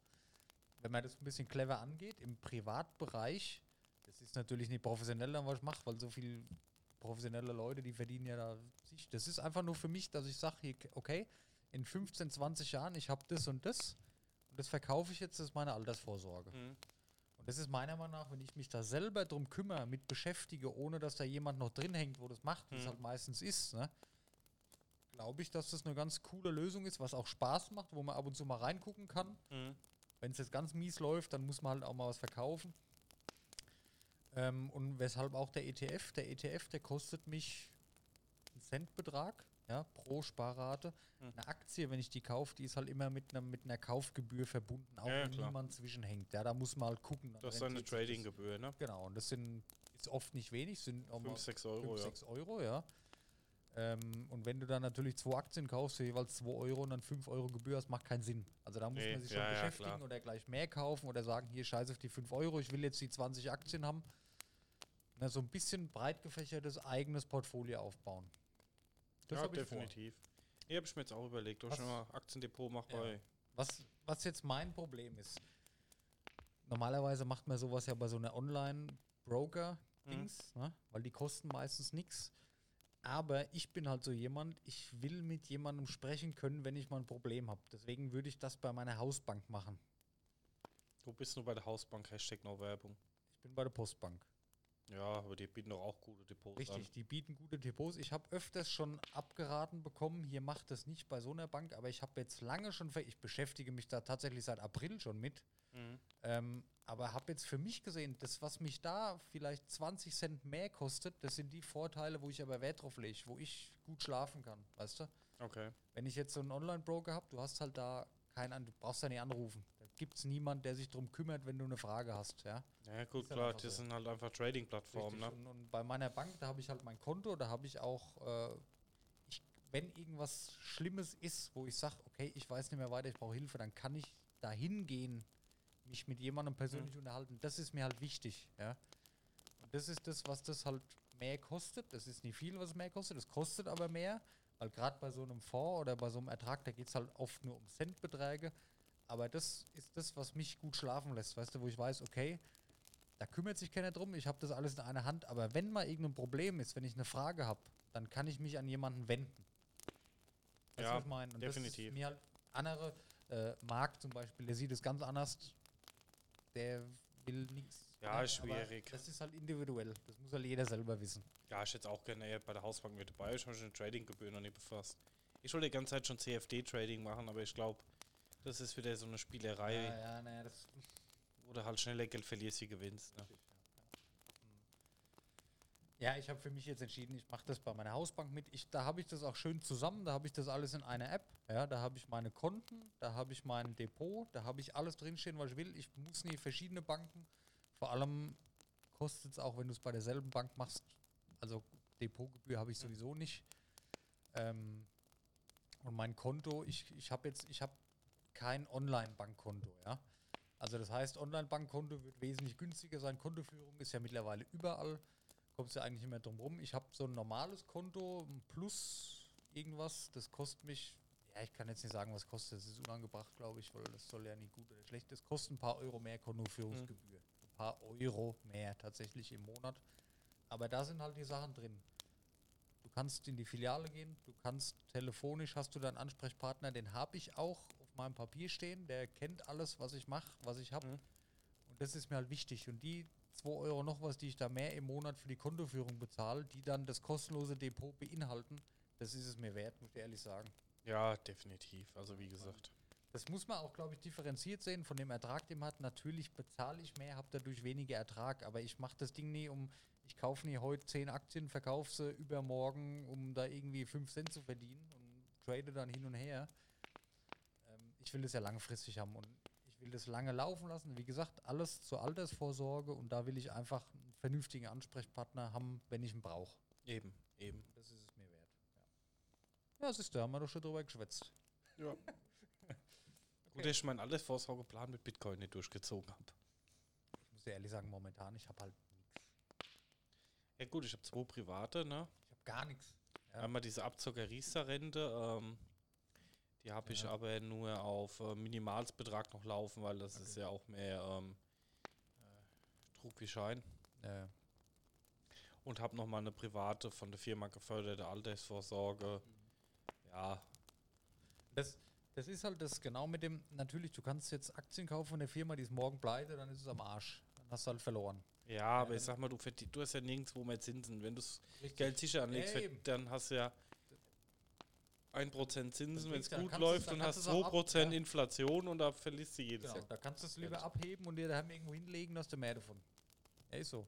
Wenn man das ein bisschen clever angeht, im Privatbereich, das ist natürlich nicht professionell, dann, was ich mache, weil so viel professionelle Leute, die verdienen ja da sich. Das ist einfach nur für mich, dass ich sage, okay, in 15, 20 Jahren, ich habe das und das und das verkaufe ich jetzt, das ist meine Altersvorsorge. Mhm. Das ist meiner Meinung nach, wenn ich mich da selber drum kümmere, mit beschäftige, ohne dass da jemand noch drin hängt, wo das macht, wie es Mhm. halt meistens ist, ne? glaube ich, dass das eine ganz coole Lösung ist, was auch Spaß macht, wo man ab und zu mal reingucken kann. Mhm. Wenn es jetzt ganz mies läuft, dann muss man halt auch mal was verkaufen. Ähm, und weshalb auch der ETF, der ETF, der kostet mich einen Centbetrag ja, pro Sparrate. Hm. Eine Aktie, wenn ich die kaufe, die ist halt immer mit einer, mit einer Kaufgebühr verbunden, auch Ja, wenn klar. niemand zwischenhängt. Ja, da muss man halt gucken. Das ist eine. Tradinggebühr, ne? Genau, und das sind ist oft nicht wenig, sind auch mal 5, 6 Euro, 5, ja. 6 Euro, ja. Ähm, und wenn du dann natürlich zwei Aktien kaufst für jeweils 2 Euro und dann 5 Euro Gebühr hast, macht keinen Sinn. Also da muss Nee, man sich schon ja, beschäftigen oder gleich mehr kaufen oder sagen, hier scheiße auf die 5 Euro, ich will jetzt die 20 Aktien haben. Na, so ein bisschen breit gefächertes eigenes Portfolio aufbauen. Das ja, hab ich definitiv. Hier habe ich mir jetzt auch überlegt, ich Was- schon mal Aktiendepot mache Ja. bei. Was, was jetzt mein Problem ist, normalerweise macht man sowas ja bei so einer Online-Broker-Dings, ne? weil die kosten meistens nichts. Aber ich bin halt so jemand, ich will mit jemandem sprechen können, wenn ich mal ein Problem habe. Deswegen würde ich das bei meiner Hausbank machen. Du bist nur bei der Hausbank, Hashtag No Werbung. Ich bin bei der Postbank. Ja, aber die bieten doch auch gute Depots Richtig, die bieten gute Depots. Ich habe öfters schon abgeraten bekommen, hier macht das nicht bei so einer Bank, aber ich habe jetzt lange schon, ich beschäftige mich da tatsächlich seit April schon mit. an. Mhm. Ähm, aber habe jetzt für mich gesehen, das, was mich da vielleicht 20 Cent mehr kostet, das sind die Vorteile, wo ich aber Wert drauf lege, wo ich gut schlafen kann, weißt du? Okay. Wenn ich jetzt so einen Online-Broker habe, du hast halt da keinen, an- du brauchst da nicht anrufen. Gibt es niemanden, der sich darum kümmert, wenn du eine Frage hast, ja? Ja, gut, klar, das so. sind halt einfach Trading-Plattformen, ne? Und, und bei meiner Bank, da habe ich halt mein Konto, da habe ich auch, äh, ich, wenn irgendwas Schlimmes ist, wo ich sage, okay, ich weiß nicht mehr weiter, ich brauche Hilfe, dann kann ich da hingehen, mich mit jemandem persönlich Mhm. unterhalten. Das ist mir halt wichtig, ja. Und das ist das, was das halt mehr kostet. Das ist nicht viel, was es mehr kostet, es kostet aber mehr, weil gerade bei so einem Fonds oder bei so einem Ertrag, da geht es halt oft nur um Centbeträge. Aber das ist das, was mich gut schlafen lässt, weißt du, wo ich weiß, okay, da kümmert sich keiner drum, ich habe das alles in einer Hand, aber wenn mal irgendein Problem ist, wenn ich eine Frage habe, dann kann ich mich an jemanden wenden. Weißt Ja, ich meine? Und Das definitiv. ist mir halt andere, äh, Marc zum Beispiel, der sieht es ganz anders, der will nichts. Ja, ist schwierig. Das ist halt individuell, das muss halt jeder selber wissen. Ja, ich hätte auch gerne bei der Hausbank mit dabei. Ich habe schon Trading-Gebühren noch nicht befasst. Ich wollte die ganze Zeit schon CFD-Trading machen, aber ich glaube, das ist wieder so eine Spielerei, Ja, ja, naja, das du halt schneller Geld verlierst, wie gewinnst. Ne? Ja, ich habe für mich jetzt entschieden, ich mache das bei meiner Hausbank mit. Ich, da habe ich das auch schön zusammen, da habe ich das alles in einer App. Ja, da habe ich meine Konten, da habe ich mein Depot, da habe ich alles drinstehen, was ich will. Ich muss nie verschiedene Banken. Vor allem kostet es auch, wenn du es bei derselben Bank machst. Also Depotgebühr habe ich sowieso nicht. Ähm, und mein Konto, ich, ich habe jetzt, ich habe kein Online-Bankkonto, ja. Also das heißt, Online-Bankkonto wird wesentlich günstiger sein. Kontoführung ist ja mittlerweile überall kommst du ja eigentlich nicht mehr drum rum. Ich habe so ein normales Konto, Plus irgendwas, das kostet mich, ja, ich kann jetzt nicht sagen, was kostet, das ist unangebracht, glaube ich, weil das soll ja nie gut oder schlecht, das kostet ein paar Euro mehr Kontoführungsgebühr. Mhm. Ein paar Euro mehr tatsächlich im Monat. Aber da sind halt die Sachen drin. Du kannst in die Filiale gehen, du kannst telefonisch, hast du deinen Ansprechpartner, den habe ich auch meinem Papier stehen, der kennt alles, was ich mache, was ich habe. Mhm. Und das ist mir halt wichtig. Und die 2 Euro noch was, die ich da mehr im Monat für die Kontoführung bezahle, die dann das kostenlose Depot beinhalten, das ist es mir wert, muss ich ehrlich sagen. Ja, definitiv. Also wie gesagt. Das muss man auch, glaube ich, differenziert sehen von dem Ertrag, den man hat. Natürlich bezahle ich mehr, habe dadurch weniger Ertrag, aber ich mache das Ding nie um, ich kaufe nie heute 10 Aktien, verkaufe sie übermorgen, um da irgendwie 5 Cent zu verdienen und trade dann hin und her. Ich will das ja langfristig haben und will das lange laufen lassen. Wie gesagt, alles zur Altersvorsorge und da will ich einfach einen vernünftigen Ansprechpartner haben, wenn ich ihn brauche. Eben, eben. Das ist es mir wert. Ja, ja siehst du, haben wir doch schon drüber geschwätzt. Ja. okay. <laughs> Gut, dass ich meinen Altersvorsorgeplan mit Bitcoin nicht durchgezogen habe. Ich muss dir ehrlich sagen, momentan, ich habe halt nichts. Ja gut, ich habe zwei private, ne? Ich habe gar nichts. Ja. Einmal diese Abzocker Riester-Rente, ähm, die habe ich aber nur auf äh, Minimalsbetrag noch laufen, weil das okay. ist ja auch mehr ähm, äh, Trug wie Schein. Ja. Und habe nochmal eine private von der Firma geförderte Altersvorsorge. Mhm. Ja. Das, das ist halt das genau mit dem, natürlich, du kannst jetzt Aktien kaufen von der Firma, die ist morgen pleite, dann ist es am Arsch. Dann hast du halt verloren. Ja, aber ja, ich sag mal, du, du hast ja nirgendwo mehr Zinsen. Wenn du das Geld sicher anlegst, dann hast du ja 1% Zinsen, wenn es gut läuft, und hast 2% ab, Inflation und da verlierst du jedes genau, Jahr. Da kannst du es lieber abheben und dir daheim irgendwo hinlegen, hast du mehr davon. Ja, ist so.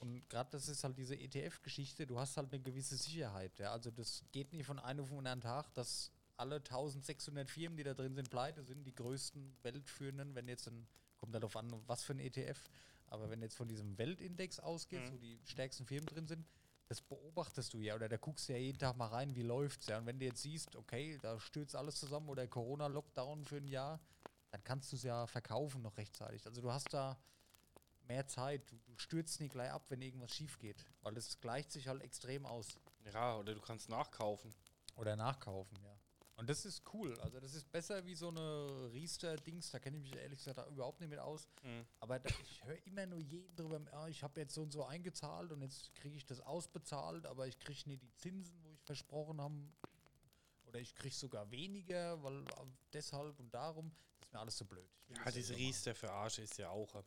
Und gerade das ist halt diese ETF-Geschichte, du hast halt eine gewisse Sicherheit. Ja? Also das geht nicht von einem auf den anderen Tag, dass alle 1600 Firmen, die da drin sind, pleite sind, die größten weltführenden, wenn jetzt ein, kommt darauf an, was für ein ETF, aber wenn jetzt von diesem Weltindex ausgeht, mhm. wo die stärksten Firmen drin sind, das beobachtest du ja oder da guckst du ja jeden Tag mal rein, wie läuft's ja. Und wenn du jetzt siehst, okay, da stürzt alles zusammen oder Corona-Lockdown für ein Jahr, dann kannst du es ja verkaufen noch rechtzeitig. Also du hast da mehr Zeit. Du, du stürzt nicht gleich ab, wenn irgendwas schief geht, weil es gleicht sich halt extrem aus. Ja, oder du kannst nachkaufen. Oder nachkaufen, ja. Und das ist cool. Also das ist besser wie so eine Riester-Dings. Da kenne ich mich ehrlich gesagt überhaupt nicht mit aus. Mhm. Aber da, ich höre immer nur jeden drüber, ja, ich habe jetzt so und so eingezahlt und jetzt kriege ich das ausbezahlt, aber ich kriege nicht die Zinsen, wo ich versprochen habe. Oder ich kriege sogar weniger, weil deshalb und darum. Das ist mir alles so blöd. Ja, diese Riester-Verarsche ist ja auch.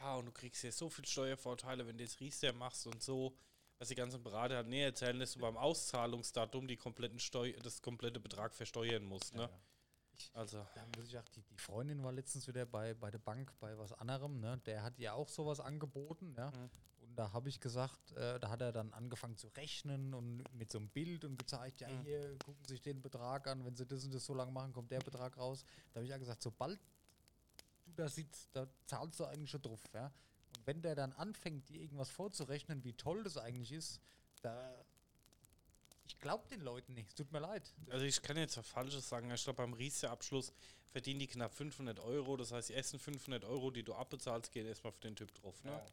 Ja, und du kriegst ja so viel Steuervorteile, wenn du jetzt Riester machst und so was die ganzen Berater halt näher erzählen, dass du beim Auszahlungsdatum die kompletten Steu das komplette Betrag versteuern musst. Ne? Ja, ja. Ich, also. Da muss ich auch, die, die Freundin war letztens wieder bei, bei der Bank bei was anderem, ne? Der hat ja auch sowas angeboten, ja. Mhm. Und da habe ich gesagt, äh, da hat er dann angefangen zu rechnen und mit so einem Bild und gezeigt, ja, mhm. hier gucken sich den Betrag an, wenn sie das und das so lange machen, kommt der Betrag raus. Da habe ich ja gesagt, sobald du da sitzt, da zahlst du eigentlich schon drauf, ja wenn der dann anfängt, dir irgendwas vorzurechnen, wie toll das eigentlich ist, da. Ich glaube den Leuten nicht. Es tut mir leid. Also ich kann jetzt was Falsches sagen. Ich glaube, beim Riester-Abschluss verdienen die knapp 500 Euro. Das heißt, die ersten 500 Euro, die du abbezahlst, gehen erstmal für den Typ drauf. Ne? Ja.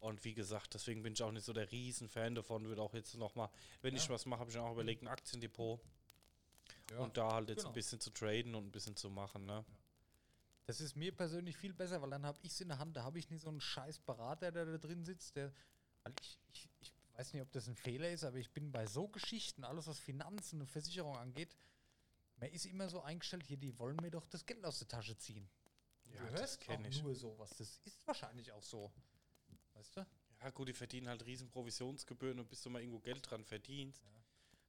Und wie gesagt, deswegen bin ich auch nicht so der Riesenfan davon. Würde auch jetzt nochmal, wenn ja. ich was mache, habe ich auch überlegt, ein Aktiendepot. Ja. Und da halt jetzt genau. ein bisschen zu traden und ein bisschen zu machen. Ne? Das ist mir persönlich viel besser, weil dann habe ich es in der Hand, da habe ich nicht so einen scheiß Berater, der da drin sitzt, der, weil ich, ich, ich weiß nicht, ob das ein Fehler ist, aber ich bin bei so Geschichten, alles was Finanzen und Versicherung angeht, man ist immer so eingestellt, hier, die wollen mir doch das Geld aus der Tasche ziehen. Ja, du hörst auch ich. nur sowas, das ist wahrscheinlich auch so. Weißt du? Ja, gut, die verdienen halt riesen Provisionsgebühren und bis du mal irgendwo Geld dran verdienst. Ja.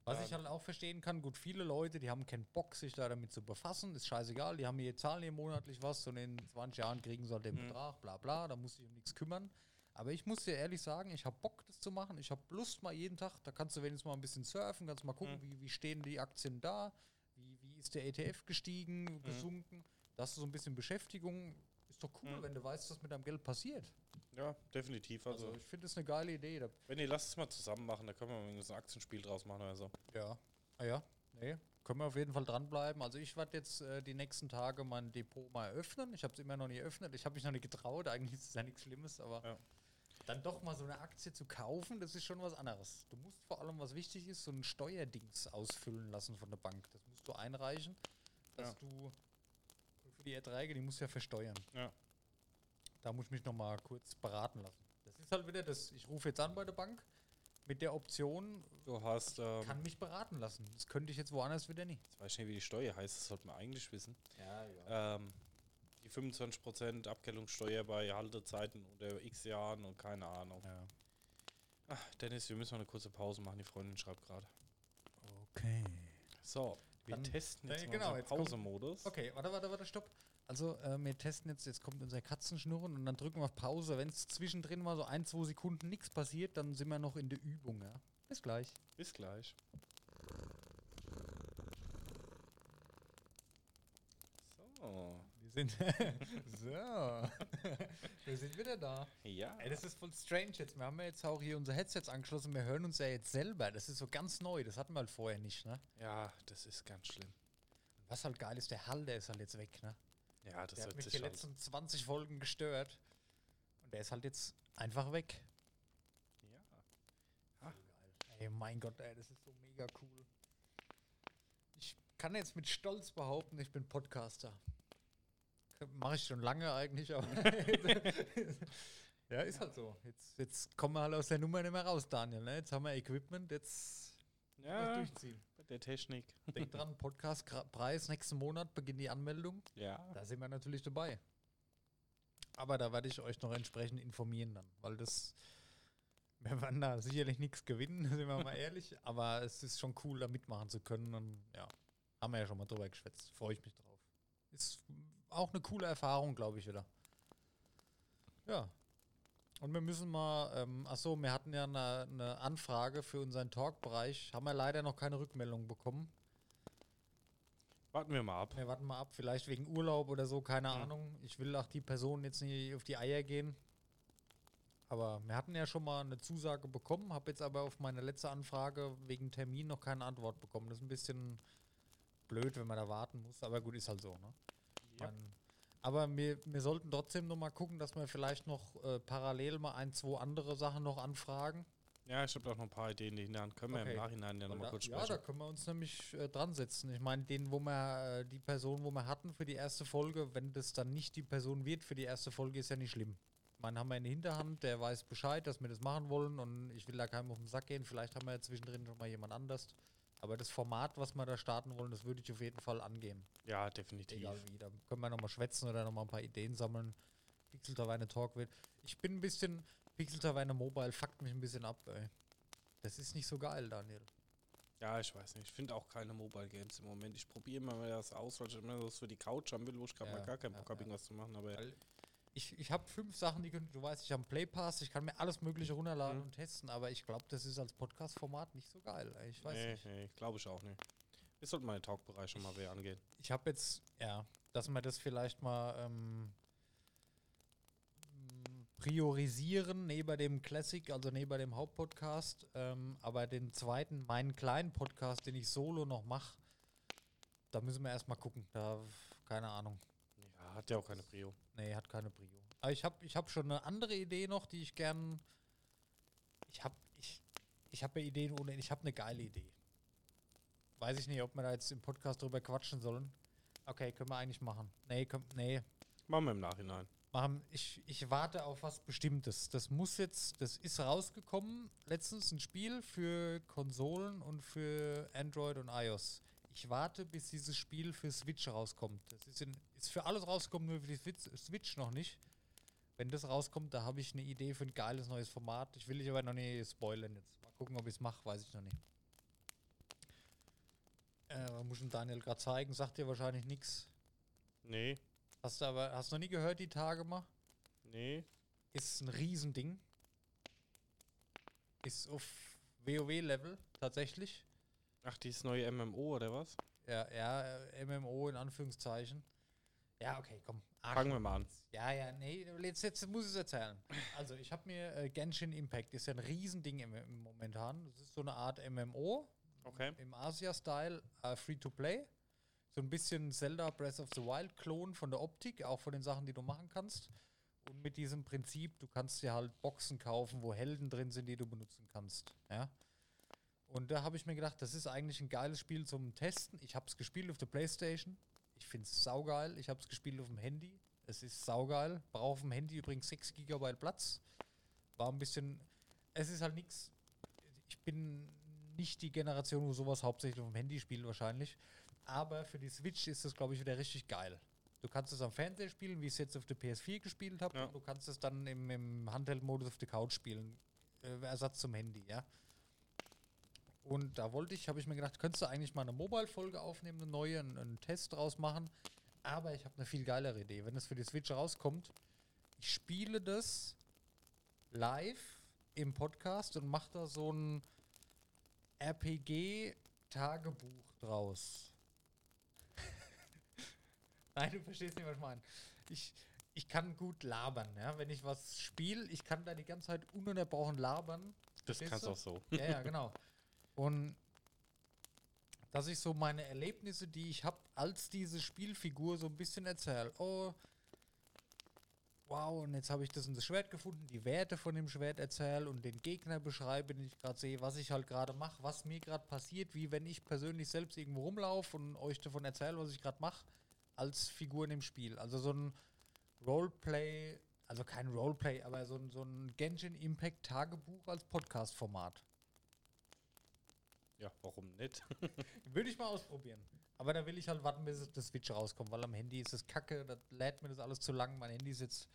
Was ich halt auch verstehen kann, gut, viele Leute, die haben keinen Bock, sich da damit zu befassen, ist scheißegal, die haben hier, zahlen hier monatlich was und in 20 Jahren kriegen sie halt den mhm. Betrag, bla bla, da muss ich um nichts kümmern. Aber ich muss dir ehrlich sagen, ich habe Bock, das zu machen. Ich habe Lust mal jeden Tag. Da kannst du wenigstens mal ein bisschen surfen, kannst mal gucken, Mhm. wie, wie stehen die Aktien da, wie, wie ist der ETF gestiegen, gesunken. Da hast du so ein bisschen Beschäftigung. Ist doch cool, Mhm. wenn du weißt, was mit deinem Geld passiert. Ja, definitiv. Also, Also ich finde das eine geile Idee. Wenn ihr lasst es mal zusammen machen, da können wir mal so ein Aktienspiel draus machen oder so. ja. Ah ja, nee. Können wir auf jeden Fall dranbleiben. Also ich werde jetzt äh, die nächsten Tage mein Depot mal öffnen. Ich habe es immer noch nie eröffnet. Ich habe mich noch nicht getraut. Eigentlich ist es ja nichts Schlimmes, aber Ja. dann doch mal so eine Aktie zu kaufen, das ist schon was anderes. Du musst vor allem, was wichtig ist, so ein Steuerdings ausfüllen lassen von der Bank. Das musst du einreichen, dass Ja. du die Erträge, die musst du ja versteuern. Ja. Da muss ich mich noch mal kurz beraten lassen. Das ist halt wieder das, ich rufe jetzt an bei der Bank mit der Option, Du hast, ähm, kann mich beraten lassen. Das könnte ich jetzt woanders wieder nicht. jetzt weiß ich nicht, wie die Steuer heißt, das sollte man eigentlich wissen. Ja, ja. Ähm, die 25% Abgeltungssteuer bei Haltezeiten unter x Jahren und keine Ahnung. ja. Ach, Dennis, wir müssen mal eine kurze Pause machen. Die Freundin schreibt gerade. Okay. So, wir Dann- testen jetzt mal genau, Pausemodus. Okay, warte, warte, warte, stopp. Also, äh, wir testen jetzt, jetzt kommt unser Katzenschnurren und dann drücken wir auf Pause. Wenn es zwischendrin mal so ein, zwei Sekunden nichts passiert, dann sind wir noch in der Übung, ja. Bis gleich. Bis gleich. So, Wir sind. <laughs> so. <laughs> wir sind wieder da. ja. Ey, das ist voll strange jetzt. Wir haben ja jetzt auch hier unser Headsets angeschlossen. Wir hören uns ja jetzt selber. Das ist so ganz neu. Das hatten wir halt vorher nicht, ne? Ja, das ist ganz schlimm. Was halt geil ist, der Hall, der ist halt jetzt weg, ne? Ja, das Der hat mich die halt. letzten 20 Folgen gestört. Und der ist halt jetzt einfach weg. Ja. Ey, mein Gott, ey, das ist so mega cool. Ich kann jetzt mit Stolz behaupten, ich bin Podcaster. Mache ich schon lange eigentlich, aber. <laughs> ja, ist halt so. Jetzt, jetzt kommen wir halt aus der Nummer nicht mehr raus, Daniel. Ne? Jetzt haben wir Equipment, jetzt Ja, durchziehen. bei der Technik. Denk dran, Podcastpreis nächsten Monat beginnt die Anmeldung. Ja. Da sind wir natürlich dabei. Aber da werde ich euch noch entsprechend informieren dann, weil das, wir werden da sicherlich nichts gewinnen, <laughs> sind wir mal ehrlich, aber es ist schon cool, da mitmachen zu können und ja, haben wir ja schon mal drüber geschwätzt, freue ich mich drauf. Ist auch eine coole Erfahrung, glaube ich wieder. Ja. Und wir müssen mal, ähm, achso, wir hatten ja eine, eine Anfrage für unseren Talk-Bereich, haben wir leider noch keine Rückmeldung bekommen. Warten wir mal ab. Wir warten mal ab, vielleicht wegen Urlaub oder so, keine Ja. Ahnung. Ich will auch die Person jetzt nicht auf die Eier gehen. Aber wir hatten ja schon mal eine Zusage bekommen, habe jetzt aber auf meine letzte Anfrage wegen Termin noch keine Antwort bekommen. Das ist ein bisschen blöd, wenn man da warten muss, aber gut, ist halt so. Ne? Ja. Aber wir, wir sollten trotzdem noch mal gucken, dass wir vielleicht noch äh, parallel mal ein, zwei andere Sachen noch anfragen. Ja, ich habe auch noch ein paar Ideen, die hinterhand können wir Okay. im Nachhinein ja nochmal kurz ja, da sprechen. können wir uns nämlich äh, dran setzen. Ich meine, den, wo wir, äh, die Person, wo wir hatten für die erste Folge, wenn das dann nicht die Person wird für die erste Folge, ist ja nicht schlimm. Ich meine, haben wir in der Hinterhand, der weiß Bescheid, dass wir das machen wollen und ich will da keinem auf den Sack gehen. Vielleicht haben wir ja zwischendrin schon mal jemand anders. Aber das Format, was wir da starten wollen, das würde ich auf jeden Fall angehen. Ja, definitiv. Egal wie. Da können wir nochmal schwätzen oder nochmal ein paar Ideen sammeln. Pixel Taverne Talk wird. Ich bin ein bisschen, Pixel Taverne Mobile fuckt mich ein bisschen ab, ey. Das ist nicht so geil, Daniel. Ja, ich weiß nicht. Ich finde auch keine Mobile Games im Moment. Ich probiere immer mal das aus, weil ich immer was für die Couch haben will, wo ich gerade Ja, mal gar keinen ja, Bock habe, ja. irgendwas zu machen. Aber ich, ich habe fünf Sachen, die können, du weißt, ich habe einen Play Pass, ich kann mir alles Mögliche runterladen Mhm. und testen, aber ich glaube, das ist als Podcast-Format nicht so geil. Ich weiß nee, nicht. nee, glaube ich auch nicht. Wir sollten mal den Talkbereich schon mal wieder angehen. Ich habe jetzt, ja, dass wir das vielleicht mal ähm, m, priorisieren neben dem Classic, also neben dem Hauptpodcast, ähm, aber den zweiten, meinen kleinen Podcast, den ich solo noch mache, da müssen wir erstmal gucken. Da, keine Ahnung. Ja, hat ja auch keine Prio. Nee, hat keine Prio. Aber ich habe ich hab schon eine andere Idee noch, die ich gern. Ich habe ich, ich hab ja Ideen ohne. Ich habe eine geile Idee. Weiß ich nicht, ob wir da jetzt im Podcast drüber quatschen sollen. Okay, können wir eigentlich machen. Nee, komm, nee. Machen wir im Nachhinein. Machen, ich, ich warte auf was Bestimmtes. Das muss jetzt, das ist rausgekommen. Letztens ein Spiel für Konsolen und für Android und iOS. Ich warte, bis dieses Spiel für Switch rauskommt. Das ist, in, ist für alles rausgekommen, nur für die Switch, noch nicht. Wenn das rauskommt, da habe ich eine Idee für ein geiles neues Format. Ich will dich aber noch nicht spoilern jetzt. Mal gucken, ob ich es mache, weiß ich noch nicht. Äh, muss ich dem Daniel gerade zeigen? Sagt dir wahrscheinlich nichts. Nee, Hast du aber, hast du noch nie gehört die Tage mal? nee. ist ein Riesending. Ist auf WoW-Level tatsächlich. Ach, dieses neue MMO oder was? Ja, ja, äh, MMO in Anführungszeichen. Ja, okay, komm. Fangen wir mal an. Ja, ja, nee, jetzt, jetzt muss ich es erzählen. Also, ich habe mir äh, Genshin Impact, ist ja ein Riesending im, im momentan. Das ist so eine Art MMO Okay. im Asia-Style, äh, Free-to-Play. So ein bisschen Zelda Breath of the Wild-Klon von der Optik, auch von den Sachen, die du machen kannst. Und mit diesem Prinzip, du kannst dir halt Boxen kaufen, wo Helden drin sind, die du benutzen kannst. Ja. Und da habe ich mir gedacht, das ist eigentlich ein geiles Spiel zum Testen. Ich habe es gespielt auf der Playstation. Ich finde es saugeil. Ich habe es gespielt auf dem Handy. Es ist saugeil. Brauche auf dem Handy übrigens 6 GB Platz. War ein bisschen. Es ist halt nichts. Ich bin nicht die Generation, wo sowas hauptsächlich auf dem Handy spielt, wahrscheinlich. Aber für die Switch ist das, glaube ich, wieder richtig geil. Du kannst es am Fernseher spielen, wie ich es jetzt auf der PS4 gespielt habe. Ja. Und du kannst es dann im, im Handheld-Modus auf der Couch spielen. Äh, Ersatz zum Handy, ja. Und da wollte ich, habe ich mir gedacht, könntest du eigentlich mal eine Mobile-Folge aufnehmen, eine neue, einen, einen Test draus machen. Aber ich habe eine viel geilere Idee. Wenn das für die Switch rauskommt, ich spiele das live im Podcast und mache da so ein RPG-Tagebuch draus. <laughs> Nein, du verstehst nicht, was ich meine. Ich, ich kann gut labern, ja. Wenn ich was spiele, ich kann da die ganze Zeit ununterbrochen labern. Das kannst du auch so. Ja, ja, genau. <laughs> Und dass ich so meine Erlebnisse, die ich habe, als diese Spielfigur so ein bisschen erzähle. Oh, wow, und jetzt habe ich das und das Schwert gefunden, die Werte von dem Schwert erzähle und den Gegner beschreibe, den ich gerade sehe, was ich halt gerade mache, was mir gerade passiert, wie wenn ich persönlich selbst irgendwo rumlaufe und euch davon erzähle, was ich gerade mache, als Figur in dem Spiel. Also so ein Roleplay, also kein Roleplay, aber so ein, so ein Genshin Impact Tagebuch als Podcast-Format. Ja, warum nicht? <laughs> Würde ich mal ausprobieren. Aber da will ich halt warten, bis das Switch rauskommt, weil am Handy ist es kacke, da lädt mir das alles zu lang. Mein Handy ist jetzt,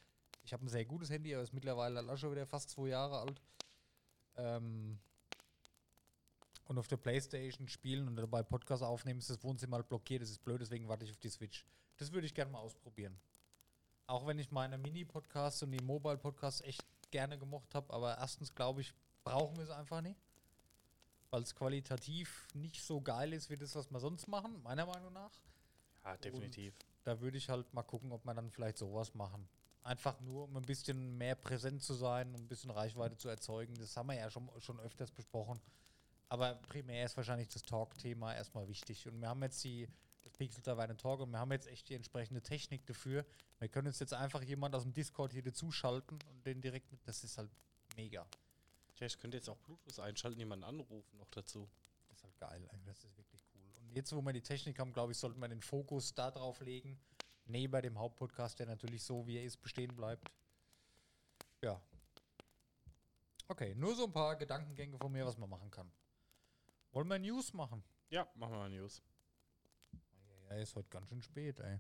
ich habe ein sehr gutes Handy, aber ist mittlerweile schon wieder fast zwei Jahre alt. Ähm und auf der Playstation spielen und dabei Podcast aufnehmen, ist das Wohnzimmer halt blockiert, das ist blöd, deswegen warte ich auf die Switch. Das würde ich gerne mal ausprobieren. Auch wenn ich meine Mini-Podcasts und die Mobile-Podcasts echt gerne gemocht habe, aber erstens glaube ich, brauchen wir es einfach nicht weil es qualitativ nicht so geil ist wie das, was wir sonst machen, meiner Meinung nach. Ja, definitiv. Da würde ich halt mal gucken, ob wir dann vielleicht sowas machen. Einfach nur, um ein bisschen mehr präsent zu sein, um ein bisschen Reichweite zu erzeugen. Das haben wir ja schon, schon öfters besprochen. Aber primär ist wahrscheinlich das Talk-Thema erstmal wichtig. Und wir haben jetzt die das Pixel Taverne Talk und wir haben jetzt echt die entsprechende Technik dafür. Wir können uns jetzt einfach jemand aus dem Discord hier dazuschalten und den direkt mit. Das ist halt mega. Ja, ich könnte jetzt auch Bluetooth einschalten, jemanden anrufen noch dazu. Das ist halt geil, das ist wirklich cool. Und jetzt, wo wir die Technik haben, glaube ich, sollten wir den Fokus da drauf legen. Neben dem Hauptpodcast, der natürlich so, wie er ist, bestehen bleibt. Ja. Okay, nur so ein paar Gedankengänge von mir, was man machen kann. Wollen wir News machen? Ja, machen wir mal News. Ja, ist heute ganz schön spät, ey.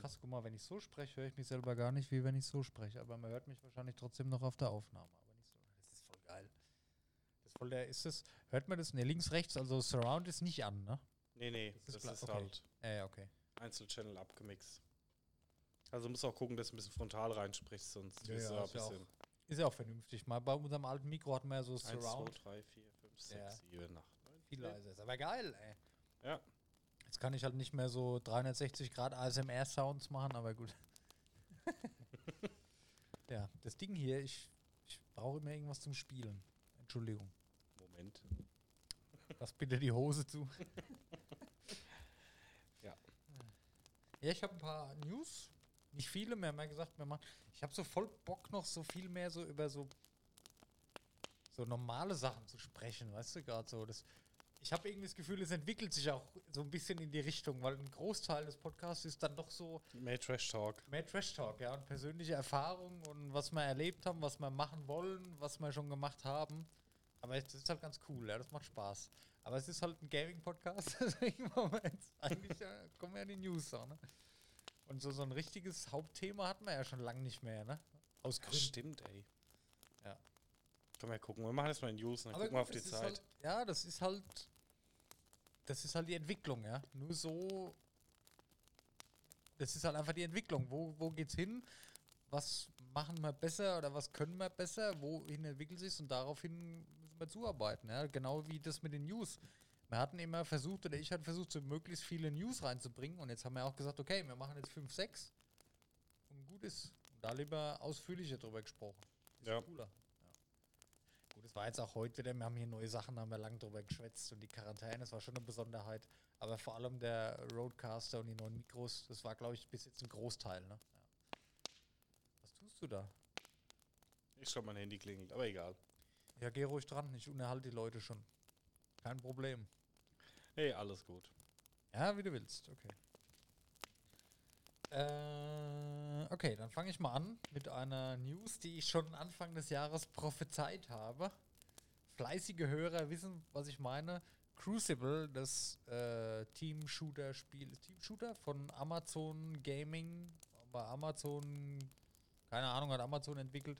Krass, guck mal, wenn ich so spreche, höre ich mich selber gar nicht, wie wenn ich so spreche. Aber man hört mich wahrscheinlich trotzdem noch auf der Aufnahme. Aber nicht so. Das ist voll geil. Ist voll der, ist das, hört man das? Ne, links, rechts, also Surround ist nicht an, ne? Nee, nee, Das das ist ist, okay. halt Äh, okay. Einzelchannel abgemixt. Also musst auch gucken, dass du ein bisschen frontal reinsprichst, sonst Ja, du ja, ein ist ja auch. Ist ja auch vernünftig. Mal bei unserem alten Mikro hatten wir ja so 1, 2, Surround. 3, 4, 5, 6, Ja. 7, 8, 9. Viel leiser ist. Aber geil, ey. Ja, Jetzt kann ich halt nicht mehr so 360 Grad ASMR-Sounds machen, aber gut. <laughs> ja, das Ding hier, ich, ich brauche immer irgendwas zum Spielen. Entschuldigung. Moment. Lass bitte die Hose zu. <laughs> Ja. Ja, ich habe ein paar News. Nicht viele, haben ja gesagt, wir machen. Ich habe so voll Bock noch so viel mehr so über so so normale Sachen zu sprechen, weißt du, gerade so. Das, ich habe irgendwie das Gefühl, es entwickelt sich auch so ein bisschen in die Richtung, weil ein Großteil des Podcasts ist dann doch so Mehr Trash Talk. mehr Trash Talk, ja, und persönliche Erfahrungen und was wir erlebt haben, was wir machen wollen, was wir schon gemacht haben. Aber das ist halt ganz cool, ja, das macht Spaß. Aber es ist halt ein Gaming-Podcast, deswegen machen wir jetzt eigentlich ja, kommen wir an die News auch, ne? Und so, so ein richtiges Hauptthema hatten wir ja schon lange nicht mehr, ne? Aus Gründen. stimmt, ey. Ja. Können wir gucken. Wir machen jetzt mal in News und dann Aber gucken wir auf die ist Zeit. Halt, ja, das ist halt. Das ist halt die Entwicklung, ja. Nur so. Das ist halt einfach die Entwicklung. Wo, wo geht's hin? was machen wir besser oder was können wir besser, wohin entwickelt sich und daraufhin wir zuarbeiten. Ja? Genau wie das mit den News. Wir hatten immer versucht, oder ich hatte versucht, so möglichst viele News reinzubringen und jetzt haben wir auch gesagt, okay, wir machen jetzt 5, 6 und gut ist. Und da lieber ausführlicher drüber gesprochen. Ist Ja. cooler. Ja. Gut, es war jetzt auch heute wieder, wir haben hier neue Sachen, da haben wir lang drüber geschwätzt und die Quarantäne, das war schon eine Besonderheit. Aber vor allem der Roadcaster und die neuen Mikros, das war, glaube ich, bis jetzt ein Großteil. Ne? Ja. Was tust du da? Ich schon mein Handy klingelt, aber egal. Ja, geh ruhig dran, ich unterhalte die Leute schon. Kein Problem. Hey, alles gut. Ja, wie du willst, okay. Äh, okay, dann fange ich mal an mit einer News, die ich schon Anfang des Jahres prophezeit habe. Fleißige Hörer wissen, was ich meine. Crucible, das äh, Team-Shooter-Spiel, Team-Shooter von Amazon Gaming, bei Amazon, keine Ahnung, hat Amazon entwickelt,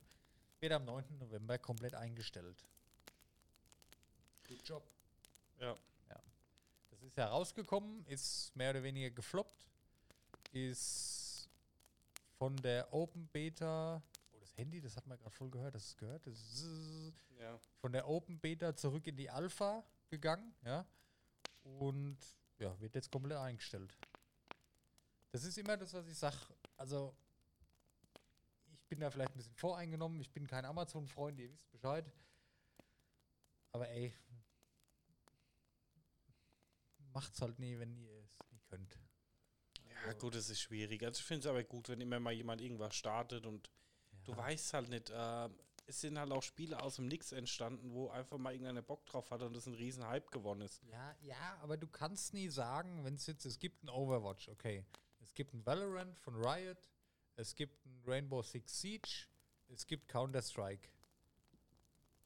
wird am 9. November komplett eingestellt. Good job. Ja. Das ist ja rausgekommen, ist mehr oder weniger gefloppt, ist von der Open Beta, oh das Handy, das hat man gerade voll gehört, das ist gehört, das ist Ja. von der Open Beta zurück in die Alpha gegangen, ja, und ja, wird jetzt komplett eingestellt. Das ist immer das, was ich sage, also bin da vielleicht ein bisschen voreingenommen, ich bin kein Amazon-Freund, ihr wisst Bescheid, aber ey, macht's halt nie, wenn ihr es nie könnt. Ja, gut, es ist schwierig. Also ich finde es aber gut, wenn immer mal jemand irgendwas startet und du weißt halt nicht, äh, es sind halt auch Spiele aus dem Nix entstanden, wo einfach mal irgendeiner Bock drauf hat und das ein riesen Hype gewonnen ist. Ja, ja, aber du kannst nie sagen, wenn es jetzt, es gibt ein Overwatch, okay. Es gibt ein Valorant von Riot, es gibt ein Rainbow Six Siege, es gibt Counter-Strike.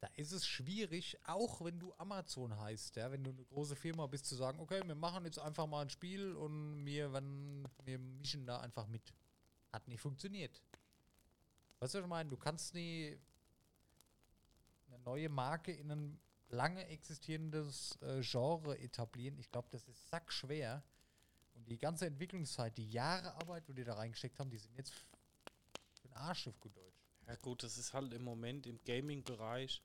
Da ist es schwierig, auch wenn du Amazon heißt, ja, wenn du eine große Firma bist, zu sagen, okay, wir machen jetzt einfach mal ein Spiel und wir, wenn, wir mischen da einfach mit. Hat nie funktioniert. Weißt du, was ich meine? Du kannst nie eine neue Marke in ein lange existierendes äh, Genre etablieren. Ich glaube, das ist sackschwer. Und die ganze Entwicklungszeit, die Jahre Arbeit, die die da reingesteckt haben, die sind jetzt für den Arsch auf gut Deutsch. Ja gut, das ist halt im Moment im Gaming-Bereich,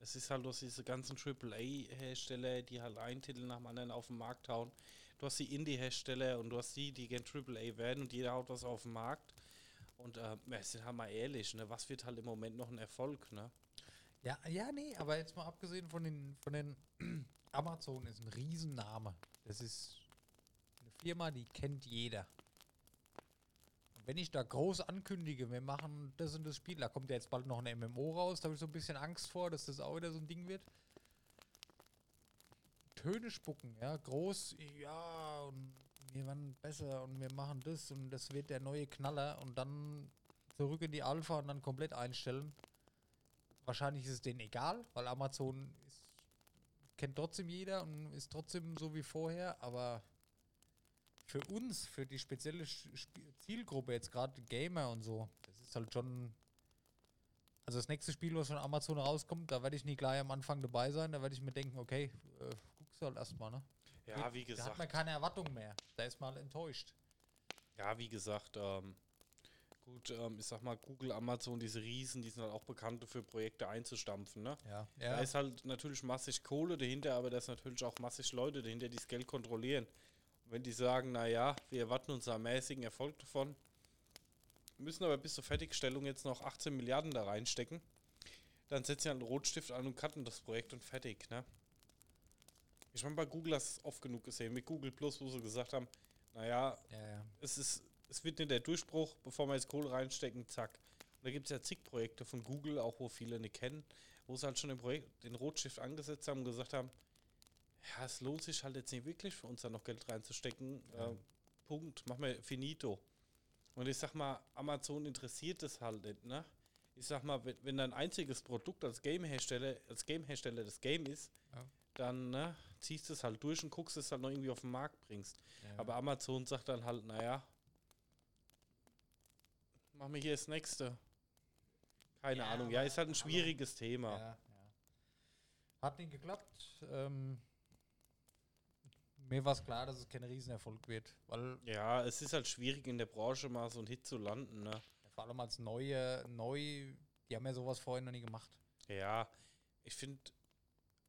es ist halt, du hast diese ganzen AAA-Hersteller, die halt einen Titel nach dem anderen auf den Markt hauen. Du hast die Indie-Hersteller und du hast die, die gern AAA werden und jeder haut was auf den Markt. Und äh, wir sind halt mal ehrlich, ne, was wird halt im Moment noch ein Erfolg, ne? Ja, ja, nee, aber jetzt mal abgesehen von den, von den <clears throat> Amazon ist ein Riesenname. Das ist Firma, die kennt jeder. Wenn ich da groß ankündige, wir machen das und das Spiel, da kommt ja jetzt bald noch ein MMO raus, da habe ich so ein bisschen Angst vor, dass das auch wieder so ein Ding wird. Töne spucken, ja, groß, ja, und wir werden besser und wir machen das und das wird der neue Knaller und dann zurück in die Alpha und dann komplett einstellen wahrscheinlich ist es denen egal, weil Amazon ist, kennt trotzdem jeder und ist trotzdem so wie vorher, aber für uns, für die spezielle Zielgruppe, jetzt gerade Gamer und so, das ist halt schon. Also das nächste Spiel, was von Amazon rauskommt, da werde ich nie gleich am Anfang dabei sein, da werde ich mir denken, okay, äh, guck's halt erstmal, ne? Ja, wie Da hat gesagt, man keine Erwartung mehr. Da ist man enttäuscht. ja, wie gesagt, ähm, gut, ähm, ich sag mal, Google, Amazon, diese Riesen, die sind halt auch bekannt dafür, Projekte einzustampfen, ne? Ja, Da ist halt natürlich massig Kohle dahinter, aber da ist natürlich auch massig Leute dahinter, die das Geld kontrollieren. Wenn die sagen, naja, wir erwarten uns einen mäßigen Erfolg davon, müssen aber bis zur Fertigstellung jetzt noch 18 Milliarden da reinstecken, dann setzen sie halt einen Rotstift an und cutten das Projekt und fertig, ne? Ich meine, bei Google hast du es oft genug gesehen, mit Google Plus, wo sie gesagt haben, naja, ja, ja. es ist, es wird nicht der Durchbruch, bevor wir jetzt Kohle reinstecken, zack. Und da gibt es ja zig Projekte von Google, auch wo viele nicht kennen, wo sie halt schon den, Projekt, den Rotstift angesetzt haben und gesagt haben, ja, es lohnt sich halt jetzt nicht wirklich für uns da noch Geld reinzustecken. Ja. Äh, Punkt, machen wir finito. Und ich sag mal, Amazon interessiert das halt nicht, ne? Ich sag mal, wenn, wenn dein einziges Produkt als Game-Hersteller, als Game-Hersteller das Game ist, Ja. dann ne, ziehst du es halt durch und guckst, dass es halt noch irgendwie auf den Markt bringst. ja. Aber Amazon sagt dann halt, naja, machen wir hier das nächste. Keine Ahnung. Ja, ist halt ein schwieriges Thema. Hat nicht geklappt. Ähm, mir war es klar, dass es kein Riesenerfolg wird. Weil Ja, es ist halt schwierig in der Branche mal so einen Hit zu landen. Ne? vor allem als neue, neu, die haben ja sowas vorher noch nie gemacht. Ja, ich finde,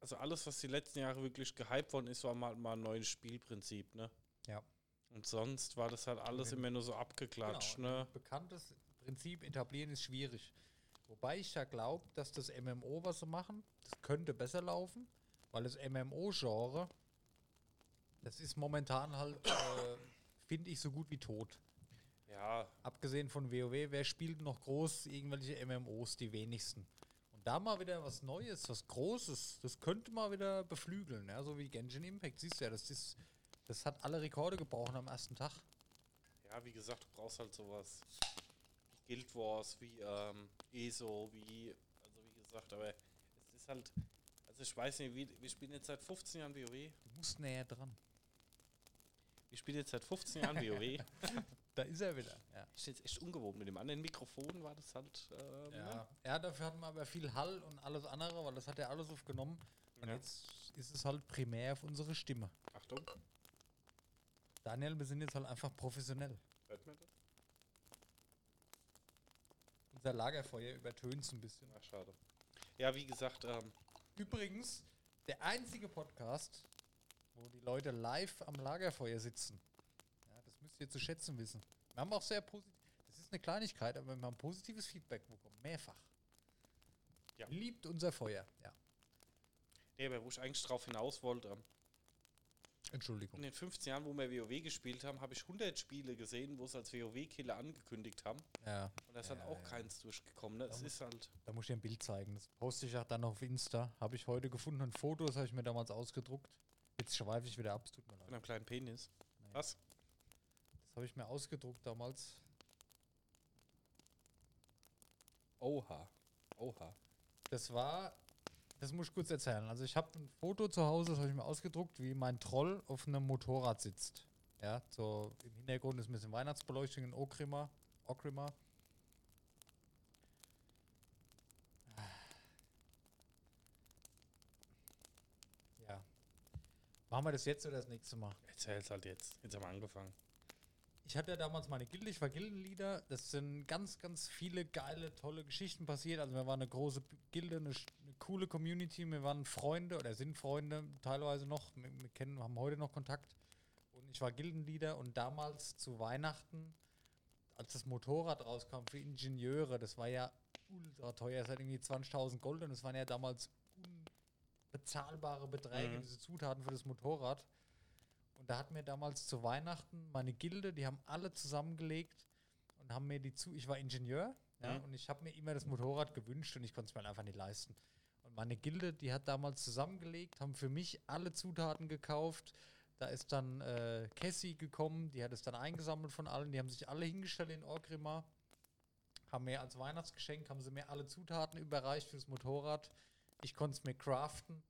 also alles, was die letzten Jahre wirklich gehypt worden ist, war mal, mal ein neues Spielprinzip, ne? Ja. Und sonst war das halt alles immer nur so abgeklatscht, Genau, ne? ein bekanntes Prinzip etablieren ist schwierig. Wobei ich ja glaube, dass das MMO, was sie machen, das könnte besser laufen, weil das MMO-Genre, das ist momentan halt, äh, finde ich, so gut wie tot. Ja, Abgesehen von WoW, wer spielt noch groß irgendwelche MMOs? Die wenigsten. Und da mal wieder was Neues, was Großes, das könnte mal wieder beflügeln, ja, so wie Genshin Impact. Siehst du ja, das ist, das hat alle Rekorde gebrochen am ersten Tag. ja, wie gesagt, du brauchst halt sowas wie Guild Wars, wie ähm, ESO, wie, also wie gesagt, aber es ist halt, also ich weiß nicht, wie, wir spielen jetzt seit 15 Jahren WoW. Du musst näher dran. Wir spielen jetzt seit 15 Jahren <laughs> WoW. Da ist er wieder. Ja. Ich jetzt echt ungewohnt. Mit dem anderen Mikrofon war das halt. Ähm, Ja. ne? ja, dafür hatten wir aber viel Hall und alles andere, weil das hat ja alles aufgenommen. Und Ja. jetzt ist es halt primär auf unsere Stimme. Achtung, Daniel, wir sind jetzt halt einfach professionell. hört man das? Unser Lagerfeuer übertönt es ein bisschen. Ach, schade. Ja, wie gesagt, ähm, Übrigens, der einzige Podcast, wo die Leute live am Lagerfeuer sitzen. Ja, das müsst ihr zu schätzen wissen. Wir haben auch sehr positiv. Das ist eine Kleinigkeit, aber wir haben positives Feedback bekommen. Mehrfach. Ja. Liebt unser Feuer. Ja. nee, aber wo ich eigentlich drauf hinaus wollte, ähm, Entschuldigung. in den 15 Jahren, wo wir WoW gespielt haben, habe ich 100 Spiele gesehen, wo es als WoW-Killer angekündigt haben. Ja. Und da ist Ja, halt auch ja. keins durchgekommen. Ne? Es Da ist halt. Da muss ich dir ein Bild zeigen. Das poste ich auch dann auf Insta. Habe ich heute gefunden. Ein Foto, das habe ich mir damals ausgedruckt. Jetzt schweife ich wieder ab. Es tut mir Von leid. einem kleinen Penis. Nee. Was? Das habe ich mir ausgedruckt damals. Oha. Oha. Das war, das muss ich kurz erzählen. Also ich habe ein Foto zu Hause, das habe ich mir ausgedruckt, wie mein Troll auf einem Motorrad sitzt. Ja, so im Hintergrund ist ein bisschen Weihnachtsbeleuchtung in Okrima. Okrima. Ja. Machen wir das jetzt oder das nächste Mal? Erzähl's halt jetzt. Jetzt haben wir angefangen. Ich hatte ja damals meine Gilde, ich war Gildenleader. Das sind ganz, ganz viele geile, tolle Geschichten passiert. Also wir waren eine große Gilde, eine, eine coole Community. Wir waren Freunde oder sind Freunde teilweise noch. Wir, wir kennen, haben heute noch Kontakt. Und ich war Gildenleader und damals zu Weihnachten, als das Motorrad rauskam für Ingenieure, das war ja ultra teuer. Es hat irgendwie 20.000 Gold und es waren ja damals unbezahlbare Beträge, Mhm. diese Zutaten für das Motorrad. Und da hat mir damals zu Weihnachten meine Gilde, die haben alle zusammengelegt und haben mir die zu. Ich war Ingenieur ja, Mhm. und ich habe mir immer das Motorrad gewünscht und ich konnte es mir halt einfach nicht leisten. Und meine Gilde, die hat damals zusammengelegt, haben für mich alle Zutaten gekauft. Da ist dann äh, Cassie gekommen, die hat es dann eingesammelt von allen. Die haben sich alle hingestellt in Orgrimmar, haben mir als Weihnachtsgeschenk, haben sie mir alle Zutaten überreicht fürs Motorrad. Ich konnte es mir craften.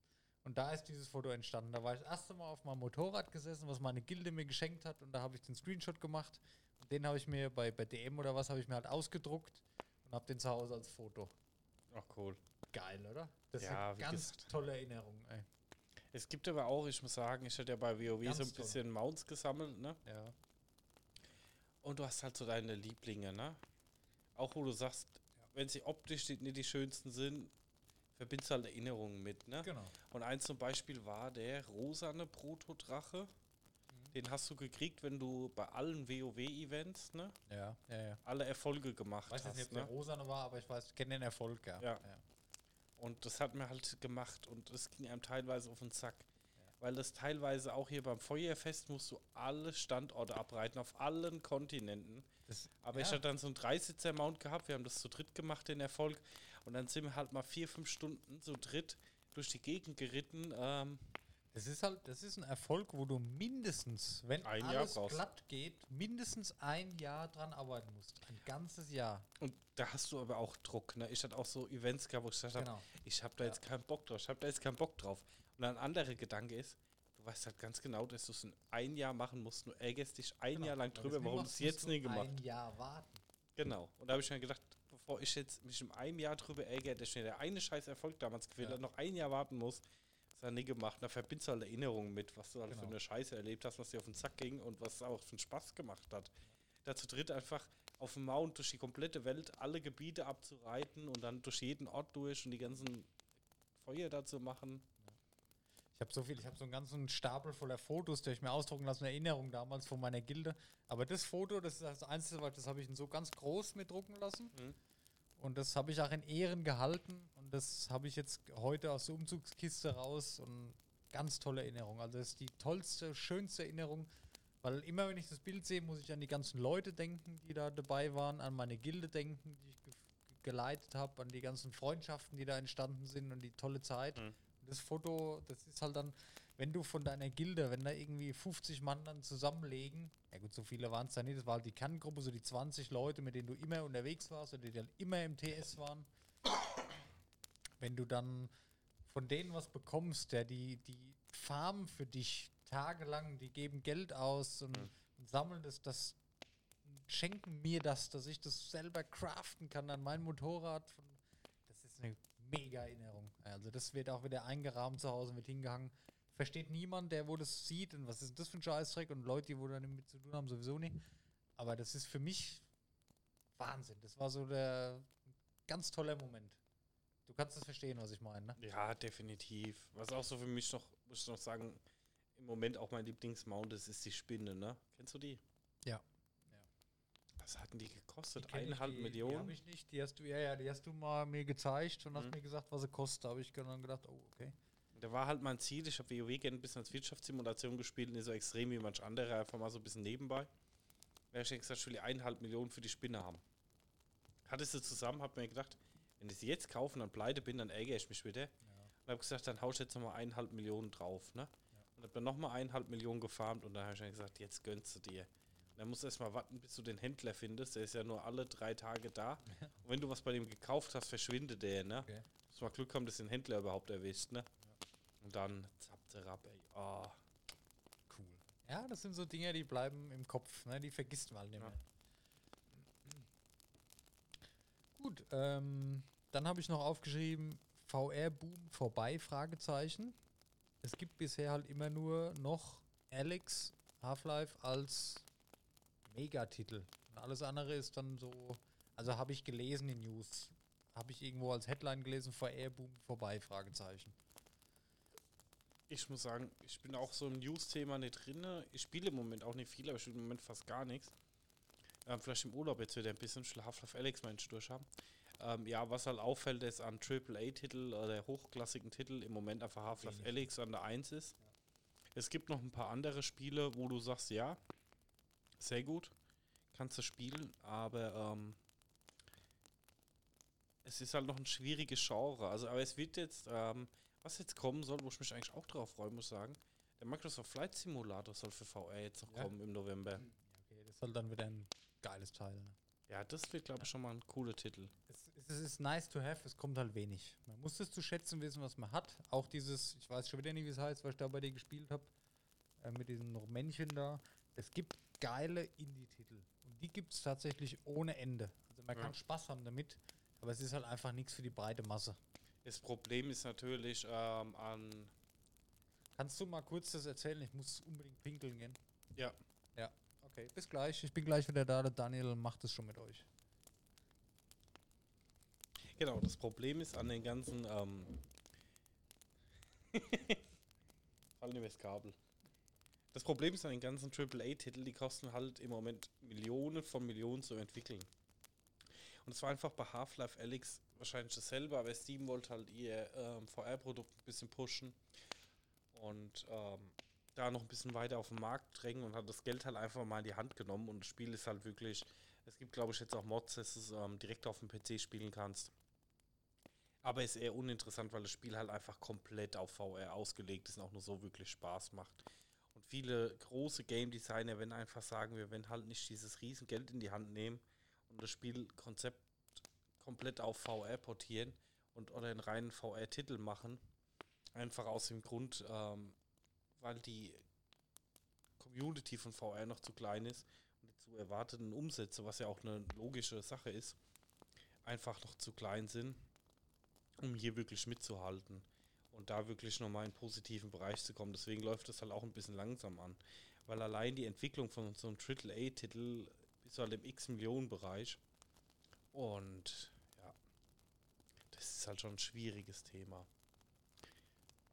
Und da ist dieses Foto entstanden. Da war ich das erste Mal auf meinem Motorrad gesessen, was meine Gilde mir geschenkt hat. Und da habe ich den Screenshot gemacht. Und den habe ich mir bei, bei DM oder was, habe ich mir halt ausgedruckt und habe den zu Hause als Foto. Ach, cool. Geil, oder? Das Ja, ist eine ganz gesagt. tolle Erinnerung, ey. Es gibt aber auch, ich muss sagen, ich hatte ja bei WoW Ganz so ein toll. bisschen Mounts gesammelt, ne? Ja. Und du hast halt so deine Lieblinge, ne? Auch wo du sagst, wenn sie optisch nicht die schönsten sind, verbindest du halt Erinnerungen mit, ne? Genau. Und eins zum Beispiel war der rosane Protodrache. Mhm. Den hast du gekriegt, wenn du bei allen WoW-Events, ne? Ja, ja, ja. Alle Erfolge gemacht Ich weiß hast, nicht, ob ne? der Rosane war, aber ich weiß, ich kenne den Erfolg, ja. Ja. Und das hat mir halt gemacht und es ging einem teilweise auf den Zack. Weil das teilweise auch hier beim Feuerfest musst du alle Standorte abreiten, auf allen Kontinenten. Das, Aber ja. ich hatte dann so einen Dreisitzer-Mount gehabt, wir haben das zu dritt gemacht, den Erfolg. Und dann sind wir halt mal vier, fünf Stunden zu dritt durch die Gegend geritten. Ähm, Das ist halt, das ist ein Erfolg, wo du mindestens, wenn Ein Jahr alles glatt geht, mindestens ein Jahr dran arbeiten musst. Ein ganzes Jahr. und da hast du aber auch Druck. Ne? Ich hatte auch so Events gehabt, wo ich gesagt habe, Genau. ich habe da jetzt keinen Bock drauf, ich habe da jetzt keinen Bock drauf. Und ein anderer Gedanke ist, du weißt halt ganz genau, dass du es in ein Jahr machen musst. Du ärgerst dich ein Genau. Jahr lang drüber, warum du es jetzt nie gemacht Ein Jahr warten. Genau. Und da habe ich mir gedacht, bevor ich jetzt mich in einem Jahr drüber ärgere, dass mir der eine scheiß Erfolg damals gefehlt Ja. hat, noch ein Jahr warten muss, das hat er nie gemacht. Da verbindest du halt Erinnerungen mit, was du halt Genau. für eine Scheiße erlebt hast, was dir auf den Sack ging und was auch für einen Spaß gemacht hat. Da zu dritt einfach auf dem Mount durch die komplette Welt alle Gebiete abzureiten und dann durch jeden Ort durch und die ganzen Feuer da zu machen. Ich habe so viel, ich habe so einen ganzen Stapel voller Fotos, die ich mir ausdrucken lassen, Erinnerung damals von meiner Gilde. Aber das Foto, das ist das Einzige, weil das habe ich so ganz groß mit drucken lassen. Mhm. Und das habe ich auch in Ehren gehalten. Und das habe ich jetzt heute aus der Umzugskiste raus. Und ganz tolle Erinnerung. Also das ist die tollste, schönste Erinnerung. Weil immer, wenn ich das Bild sehe, muss ich an die ganzen Leute denken, die da dabei waren, an meine Gilde denken, die ich ge geleitet habe, an die ganzen Freundschaften, die da entstanden sind und die tolle Zeit. Mhm. Das Foto, das ist halt dann, wenn du von deiner Gilde, wenn da irgendwie 50 Mann dann zusammenlegen, ja gut, so viele waren es da nicht, das war halt die Kerngruppe, so die 20 Leute, mit denen du immer unterwegs warst oder die dann immer im TS waren. Wenn du dann von denen was bekommst, der die, die farmen für dich tagelang, die geben Geld aus und, Mhm. und sammeln das, das schenken mir das, dass ich das selber craften kann an mein Motorrad. Das ist eine mega Erinnerung. Also das wird auch wieder eingerahmt zu Hause, wird hingehangen. Versteht niemand, der wo das sieht und was ist das für ein Scheißdreck und Leute, die wo damit mit zu tun haben, sowieso nicht. Aber das ist für mich Wahnsinn. Das war so der ganz toller Moment. Du kannst das verstehen, was ich meine, ne? Ja, definitiv. Was auch so für mich noch, muss ich noch sagen, im Moment auch mein Lieblingsmount ist, ist die Spinne, ne? Kennst du die? Ja. Was hatten die gekostet? Die Eineinhalb die, Die Millionen? habe ich nicht. Die hast du, ja, ja, die hast du mal mir gezeigt und hast Mhm. mir gesagt, was sie kostet. Da habe ich dann gedacht, oh, okay. Da war halt mein Ziel, ich habe WoW gerne ein bisschen als Wirtschaftssimulation gespielt, nicht so extrem wie manch andere, einfach mal so ein bisschen nebenbei. Da hab ich gesagt, ich will eineinhalb Millionen für die Spinne haben. Hatte sie zusammen, hab mir gedacht, wenn ich sie jetzt kaufe und dann pleite bin, dann ärgere ich mich wieder. Und habe gesagt, dann hau ich jetzt nochmal eineinhalb Millionen drauf, ne? Und hab dann nochmal eineinhalb Millionen gefarmt und dann habe ich dann gesagt, jetzt gönnst du dir. Und dann musst du erstmal warten, bis du den Händler findest. Der ist ja nur alle drei Tage da. Und wenn du was bei dem gekauft hast, verschwindet der, ne? Okay. Muss mal Glück haben, dass den Händler überhaupt erwischt, ne? Und dann er ab, ey. Oh. Cool. Ja, das sind so Dinge, die bleiben im Kopf, ne? Die vergisst man halt nicht Ja. mehr. Gut, ähm, dann habe ich noch aufgeschrieben, VR-Boom vorbei, Fragezeichen. Es gibt bisher halt immer nur noch Alex Half-Life als Megatitel. Und alles andere ist dann so, also habe ich gelesen in News, habe ich irgendwo als Headline gelesen, VR-Boom vorbei, Fragezeichen. Ich muss sagen, ich bin auch so im News-Thema nicht drin. Ich spiele im Moment auch nicht viel, aber ich spiele im Moment fast gar nichts. Ähm, vielleicht im Urlaub jetzt wieder ein bisschen Schlaf auf Alex Mensch durchhaben. Ähm, ja, was halt auffällt, ist an AAA-Titel oder hochklassigen Titel im Moment einfach Half-Life. Alex an der 1 ist. Es gibt noch ein paar andere Spiele, wo du sagst, ja, sehr gut, kannst du spielen, aber ähm, es ist halt noch ein schwieriges Genre. Also, aber es wird jetzt, ähm, was jetzt kommen soll, wo ich mich eigentlich auch drauf freue, muss sagen, der Microsoft Flight Simulator soll für VR jetzt noch Ja. kommen im November. Okay, das soll dann wieder ein geiles Teil. Ne? Ja, das wird, glaube ich, schon mal ein cooler Titel. Es, es, es ist nice to have, es kommt halt wenig. Man muss es zu schätzen wissen, was man hat. Auch dieses, ich weiß schon wieder nicht, wie es heißt, was ich da bei dir gespielt habe, äh, mit diesen Männchen da. Es gibt geile Indie-Titel. Und die gibt es tatsächlich ohne Ende. Also man Ja. kann Spaß haben damit, aber es ist halt einfach nichts für die breite Masse. Das Problem ist natürlich ähm, an. Kannst du mal kurz das erzählen? Ich muss unbedingt pinkeln gehen. Ja, Ja, okay. Bis gleich. Ich bin gleich wieder da. Der Daniel macht es schon mit euch. genau. Das Problem ist an den ganzen. Ähm <laughs> Fallen übers Kabel. Das Problem ist an den ganzen AAA-Titeln, die kosten halt im Moment Millionen von Millionen zu entwickeln. Und es war einfach bei Half-Life Alyx wahrscheinlich dasselbe, aber Steam wollte halt ihr ähm, VR-Produkt ein bisschen pushen und ähm, da noch ein bisschen weiter auf den Markt drängen und hat das Geld halt einfach mal in die Hand genommen und das Spiel ist halt wirklich, es gibt glaube ich jetzt auch Mods, dass du es ähm, direkt auf dem PC spielen kannst. Aber ist eher uninteressant, weil das Spiel halt einfach komplett auf VR ausgelegt ist und auch nur so wirklich Spaß macht. Und viele große Game Designer werden einfach sagen, wir werden halt nicht dieses riesen Geld in die Hand nehmen und das Spielkonzept komplett auf VR portieren und oder einen reinen VR-Titel machen. Einfach aus dem Grund, ähm, weil die Community von VR noch zu klein ist und die zu erwarteten Umsätze, was ja auch eine logische Sache ist, einfach noch zu klein sind, um hier wirklich mitzuhalten und da wirklich nochmal in einen positiven Bereich zu kommen. Deswegen läuft das halt auch ein bisschen langsam an, weil allein die Entwicklung von so einem AAA-Titel, du halt im X-Millionen-Bereich. Und das ist halt schon ein schwieriges Thema.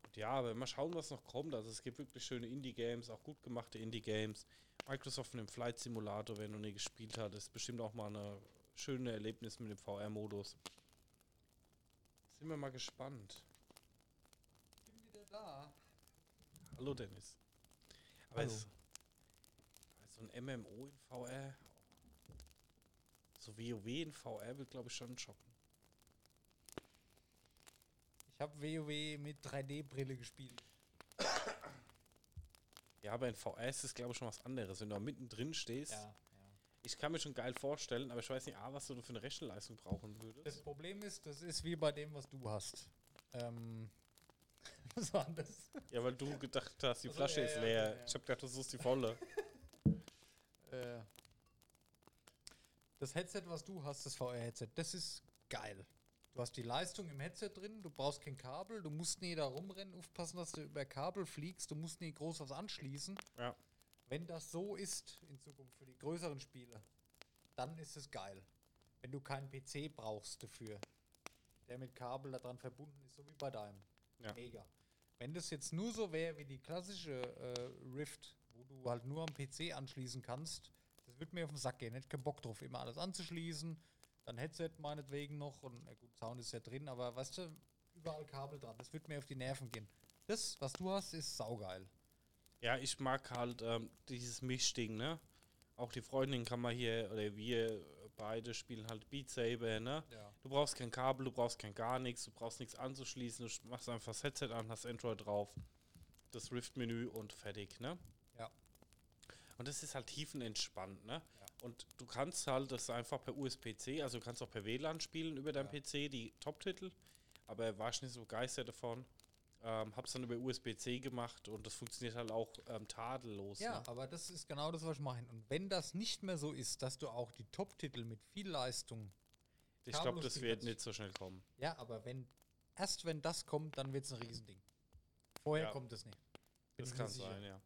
Und ja, aber mal schauen, was noch kommt. Also es gibt wirklich schöne Indie-Games, auch gut gemachte Indie-Games. Microsoft mit dem Flight Simulator, wenn du nie gespielt hast, ist bestimmt auch mal eine schöne Erlebnis mit dem VR-Modus. Sind wir mal gespannt. bin wieder da. Hallo Dennis. Aber Hallo. es, so ein MMO in VR, so WoW in VR wird glaube ich schon schocken. Ich habe WoW mit 3D-Brille gespielt. <coughs> Ja, aber in VR ist glaube ich schon was anderes, wenn du da mittendrin stehst. ja. Ich kann mir schon geil vorstellen, aber ich weiß nicht, A, was du für eine Rechenleistung brauchen würdest. Das Problem ist, das ist wie bei dem, was du hast. Ähm, <laughs> was war das? Ja, weil du gedacht hast, die Ach so, Flasche ja, ist ja, leer. ja. Ich habe gedacht, du suchst die volle. <laughs> Äh, das Headset, was du hast, das VR-Headset, das ist geil. Du hast die Leistung im Headset drin, du brauchst kein Kabel, du musst nie da rumrennen, aufpassen, dass du über Kabel fliegst, du musst nie groß was anschließen. Ja. Wenn das so ist in Zukunft für die größeren Spiele, dann ist es geil. Wenn du keinen PC brauchst dafür, der mit Kabel daran verbunden ist, so wie bei deinem. Ja. Mega. Wenn das jetzt nur so wäre wie die klassische äh, Rift, wo du halt nur am PC anschließen kannst, das wird mir auf den Sack gehen. Hätte ich keinen Bock drauf, immer alles anzuschließen. Dann Headset meinetwegen noch und na gut, Sound ist ja drin, aber weißt du, überall Kabel dran. Das wird mir auf die Nerven gehen. Das, was du hast, ist saugeil. Ja, ich mag halt ähm, dieses Mischding, ne? Auch die Freundin kann man hier, oder wir beide spielen halt Beat Saber, ne? Ja. Du brauchst kein Kabel, du brauchst kein gar nichts, du brauchst nichts anzuschließen, du machst einfach das Headset an, hast Android drauf, das Rift-Menü und fertig, ne? Und das ist halt tiefenentspannt, ne? Ja. Und du kannst halt das einfach per USB-C, also du kannst auch per WLAN spielen über deinem Ja. PC, die Top-Titel, aber war ich nicht so begeistert davon. Ähm, hab's dann über USB-C gemacht und das funktioniert halt auch ähm, tadellos. Ja, ne? aber das ist genau das, was ich meine. Und wenn das nicht mehr so ist, dass du auch die Top-Titel mit viel Leistung. Ich glaube, das wird nicht so schnell kommen. Ja, aber wenn erst wenn das kommt, dann wird es ein Riesending. Vorher Ja. kommt es nicht. Bin Das kann sein, ja.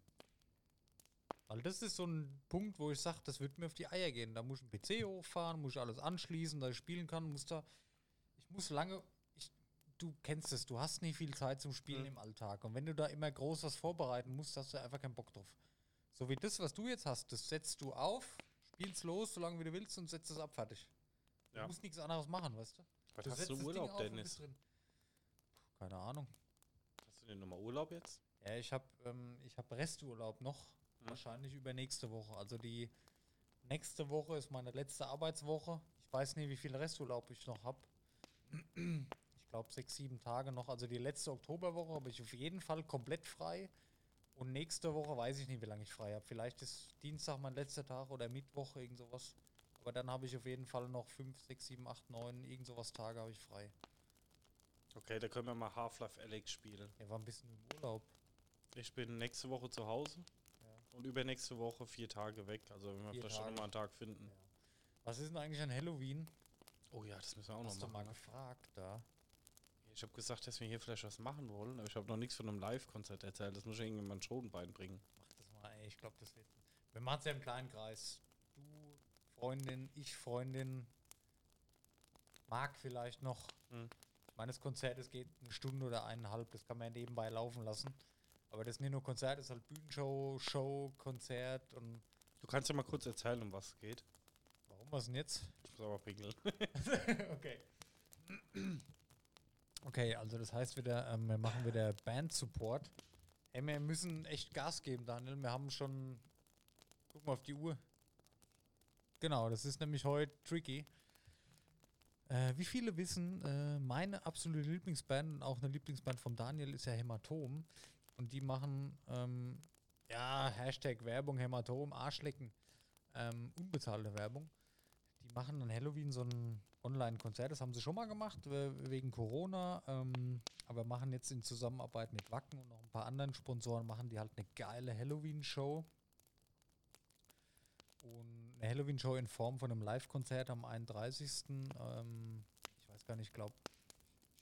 Weil das ist so ein Punkt, wo ich sage, das wird mir auf die Eier gehen. Da muss ich einen PC hochfahren, muss ich alles anschließen, dass ich spielen kann, muss da. Ich muss lange. Ich, du kennst es, du hast nie viel Zeit zum Spielen Mhm. im Alltag. Und wenn du da immer groß was vorbereiten musst, hast du einfach keinen Bock drauf. So wie das, was du jetzt hast, das setzt du auf, spielst los, solange wie du willst und setzt es ab, fertig. Du Ja. musst nichts anderes machen, weißt du? Was du hast du Urlaub, auf Dennis? drin. Puh, Keine Ahnung. Hast du denn nochmal Urlaub jetzt? Ja, ich habe ähm, ich hab Resturlaub noch. Mhm. Wahrscheinlich über nächste Woche. Also die nächste Woche ist meine letzte Arbeitswoche. Ich weiß nicht, wie viel Resturlaub ich noch habe. Ich glaube sechs, sieben Tage noch. Also die letzte Oktoberwoche habe ich auf jeden Fall komplett frei. Und nächste Woche weiß ich nicht, wie lange ich frei habe. Vielleicht ist Dienstag mein letzter Tag oder Mittwoch, irgend sowas. Aber dann habe ich auf jeden Fall noch fünf, sechs, sieben, acht, neun, irgend sowas Tage habe ich frei. Okay, da können wir mal Half-Life Alex spielen. Ja, war ein bisschen im Urlaub. Ich bin nächste Woche zu Hause. Und übernächste Woche vier Tage weg. Also wenn wir Vier vielleicht schon mal einen Tag finden. Ja. Was ist denn eigentlich an Halloween? Oh ja, das müssen wir auch Hast noch du mal machen. ne? gefragt da? Ich habe gesagt, dass wir hier vielleicht was machen wollen, aber ich habe noch nichts von einem Live-Konzert erzählt. Das muss ich irgendjemand schon beibringen. Mach das mal, ey. Ich glaube, das wird. Wir machen es ja im kleinen Kreis. Du, Freundin, ich, Freundin. Marc vielleicht noch. Hm. Ich meine, das Konzert, es geht eine Stunde oder eineinhalb. Das kann man ja nebenbei laufen lassen. Aber das ist nicht nur Konzert, das ist halt Bühnenshow, Show, Konzert und. Du kannst ja mal kurz erzählen, um was es geht. Warum was denn jetzt? Ich muss aber pinkeln. <laughs> <laughs> okay. Okay, also das heißt wieder, ähm, wir machen wieder Band-Support. Ey, wir müssen echt Gas geben, Daniel. Wir haben schon. Guck mal auf die Uhr. Genau, das ist nämlich heute tricky. Äh, wie viele wissen, äh, meine absolute Lieblingsband und auch eine Lieblingsband von Daniel ist ja Hämatom. Und die machen, ähm, ja, Hashtag Werbung, Hämatom, Arschlecken. Ähm, unbezahlte Werbung. Die machen an Halloween so ein Online-Konzert. Das haben sie schon mal gemacht, we- wegen Corona. Ähm, aber machen jetzt in Zusammenarbeit mit Wacken und noch ein paar anderen Sponsoren, machen die halt eine geile Halloween-Show. Und eine Halloween-Show in Form von einem Live-Konzert am 31. Ähm, ich weiß gar nicht, ich glaube,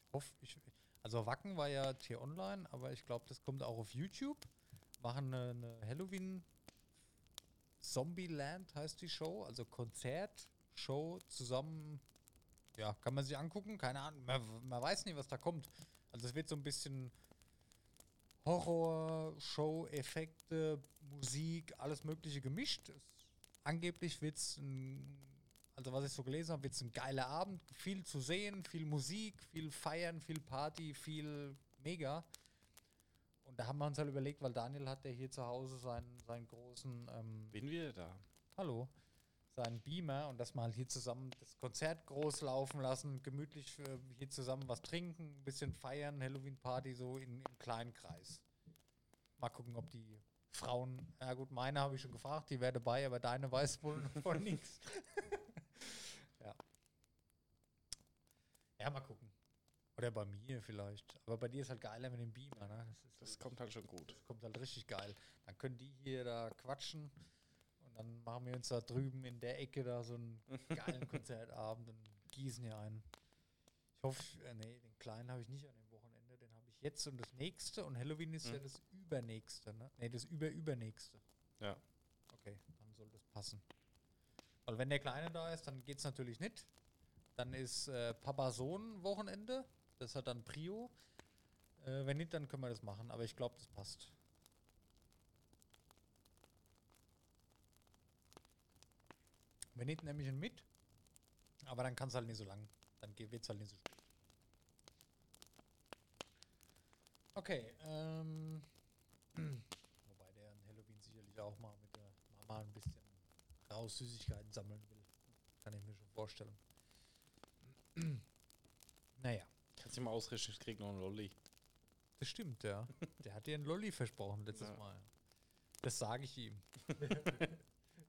ich hoffe, ich, also Wacken war ja T-Online, aber ich glaube, das kommt auch auf YouTube. Machen eine, eine Halloween Zombieland heißt die Show, also Konzert, Show zusammen. Ja, kann man sich angucken, keine Ahnung, man, man weiß nicht, was da kommt. Also es wird so ein bisschen Horror, Show, Effekte, Musik, alles mögliche gemischt. Es, angeblich wird es also was ich so gelesen habe, wird es ein geiler Abend, viel zu sehen, viel Musik, viel Feiern, viel Party, viel Mega. Und da haben wir uns halt überlegt, weil Daniel hat ja hier zu Hause seinen, seinen großen. Ähm, Bin wieder da. Hallo. Seinen Beamer und dass wir halt hier zusammen das Konzert groß laufen lassen, gemütlich äh, hier zusammen was trinken, ein bisschen feiern, Halloween-Party so in, im kleinen Kreis. Mal gucken, ob die Frauen, ja gut, meine habe ich schon gefragt, die wäre dabei, aber deine weiß wohl <laughs> von nichts. <laughs> ja. Ja, mal gucken. Oder bei mir vielleicht. Aber bei dir ist halt geiler mit dem Beamer, ne? Das, das kommt halt schon gut. Das kommt halt richtig geil. Dann können die hier da quatschen und dann machen wir uns da drüben in der Ecke da so einen <laughs> geilen Konzertabend und gießen hier ein. Ich hoffe, äh, nee, den kleinen habe ich nicht an dem Wochenende, den habe ich jetzt und das nächste und Halloween ist mhm. ja das übernächste, ne? Nee, das überübernächste. Ja. Okay, dann soll das passen. Weil wenn der Kleine da ist, dann geht es natürlich nicht. Dann ist äh, Papa-Sohn-Wochenende. Das hat dann Prio. Äh, wenn nicht, dann können wir das machen. Aber ich glaube, das passt. Wenn nicht, nehme ich ihn mit. Aber dann kann es halt nicht so lang. Dann wird es halt nicht so spät. Okay. Ähm, <clears throat> wobei der an Halloween sicherlich auch mal mit der Mama ein bisschen raus Süßigkeiten sammeln will. Kann ich mir schon vorstellen. <clears throat> naja. Kannst du mal ausrichten, ich krieg noch einen Lolli. Das stimmt, ja. <laughs> Der hat dir einen Lolli versprochen letztes ja. Mal. Das sage ich ihm. <laughs>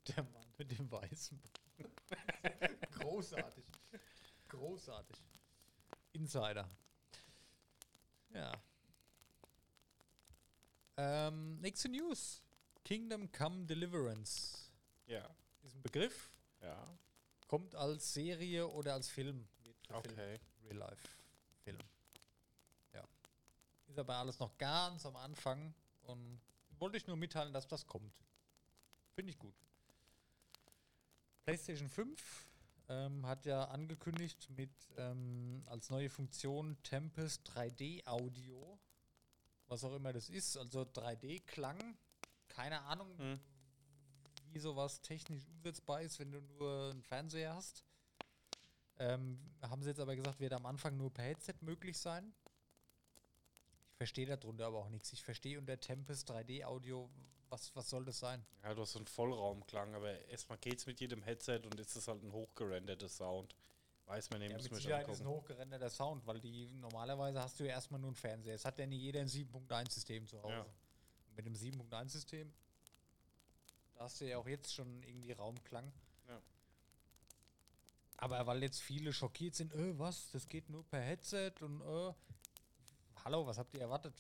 Der Mann mit dem Weißen. <laughs> Großartig. Großartig. Insider. Ja. Ähm, nächste News. Kingdom Come Deliverance. Ja. Ist ein Begriff. Ja. Kommt als Serie oder als Film. Okay. Real Life. Film. Ja. Ist aber alles noch ganz am Anfang und wollte ich nur mitteilen, dass das kommt. Finde ich gut. PlayStation 5 ähm, hat ja angekündigt mit ähm, als neue Funktion Tempest 3D Audio. Was auch immer das ist, also 3D-Klang. Keine Ahnung, hm. wie sowas technisch umsetzbar ist, wenn du nur einen Fernseher hast. Ähm, haben sie jetzt aber gesagt, wird am Anfang nur per Headset möglich sein. Ich verstehe darunter aber auch nichts. Ich verstehe unter Tempest 3D Audio, was, was soll das sein? Ja, du hast so einen Vollraumklang, aber erstmal geht es mit jedem Headset und ist es halt ein hochgerenderter Sound. Weiß man nicht, ja, mit Sicherheit ist ein hochgerenderter Sound, weil die normalerweise hast du ja erstmal nur einen Fernseher. Es hat ja nicht jeder ein 7.1 System zu Hause. Ja. Mit dem 7.1 System, da hast du ja auch jetzt schon irgendwie Raumklang. Aber weil jetzt viele schockiert sind, äh, was, das geht nur per Headset und äh, hallo, was habt ihr erwartet?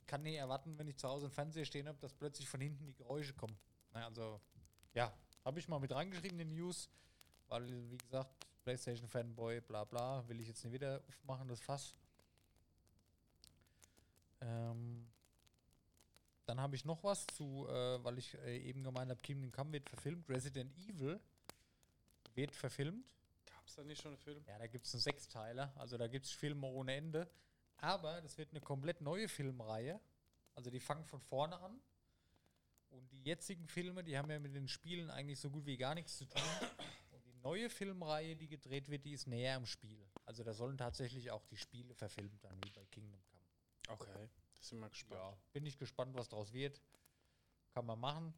Ich kann nicht erwarten, wenn ich zu Hause im Fernseher stehen habe, dass plötzlich von hinten die Geräusche kommen. Na, also, ja, habe ich mal mit reingeschrieben in den News, weil, wie gesagt, PlayStation Fanboy, bla bla, will ich jetzt nicht wieder aufmachen, das Fass. Ähm, dann habe ich noch was zu, äh, weil ich äh, eben gemeint habe, Kingdom Come wird verfilmt. Resident Evil wird verfilmt es da nicht schon einen Film? Ja, da gibt es einen Sechsteiler. Also da gibt es Filme ohne Ende. Aber das wird eine komplett neue Filmreihe. Also die fangen von vorne an. Und die jetzigen Filme, die haben ja mit den Spielen eigentlich so gut wie gar nichts zu tun. Und die neue Filmreihe, die gedreht wird, die ist näher am Spiel. Also da sollen tatsächlich auch die Spiele verfilmt dann, wie bei Kingdom Come. Okay, das sind wir gespannt. Ja, bin ich gespannt, was daraus wird. Kann man machen.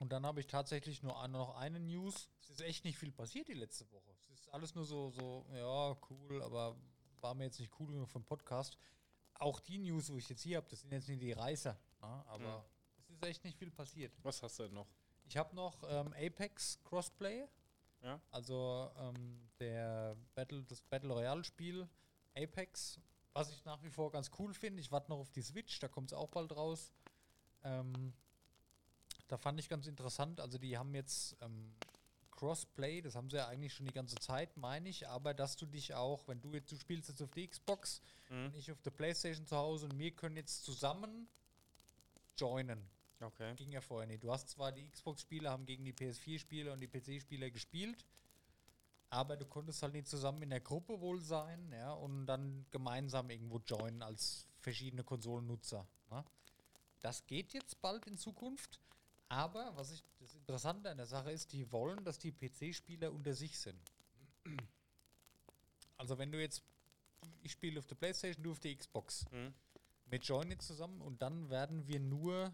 Und dann habe ich tatsächlich nur noch eine News. Es ist echt nicht viel passiert die letzte Woche. Es ist alles nur so, so, ja, cool, aber war mir jetzt nicht cool genug vom Podcast. Auch die News, wo ich jetzt hier habe, das sind jetzt nicht die Reißer. Ne? aber hm. es ist echt nicht viel passiert. Was hast du denn noch? Ich habe noch ähm, Apex Crossplay. Ja. Also ähm, der Battle, das Battle Royale Spiel Apex, was ich nach wie vor ganz cool finde. Ich warte noch auf die Switch, da kommt es auch bald raus. Ähm, da fand ich ganz interessant. Also die haben jetzt ähm, Crossplay, das haben sie ja eigentlich schon die ganze Zeit, meine ich, aber dass du dich auch, wenn du jetzt, du spielst jetzt auf die Xbox mhm. und ich auf der Playstation zu Hause und wir können jetzt zusammen joinen. Okay. Ging ja vorher nicht. Du hast zwar die Xbox-Spieler haben gegen die PS4-Spieler und die PC-Spieler gespielt, aber du konntest halt nicht zusammen in der Gruppe wohl sein, ja, und dann gemeinsam irgendwo joinen als verschiedene Konsolennutzer. Ne? Das geht jetzt bald in Zukunft, aber was ich das Interessante an der Sache ist, die wollen, dass die PC-Spieler unter sich sind. Also wenn du jetzt, ich spiele auf der Playstation, du auf der Xbox. Mhm. Wir joinen jetzt zusammen und dann werden wir nur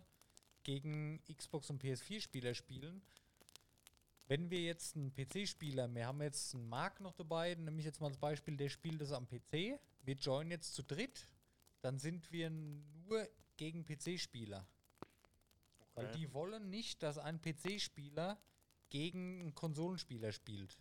gegen Xbox und PS4-Spieler spielen. Wenn wir jetzt einen PC-Spieler, wir haben jetzt einen Mark noch dabei, nehme ich jetzt mal als Beispiel, der spielt das am PC. Wir joinen jetzt zu dritt, dann sind wir nur gegen PC-Spieler. Weil Okay. die wollen nicht, dass ein PC-Spieler gegen einen Konsolenspieler spielt.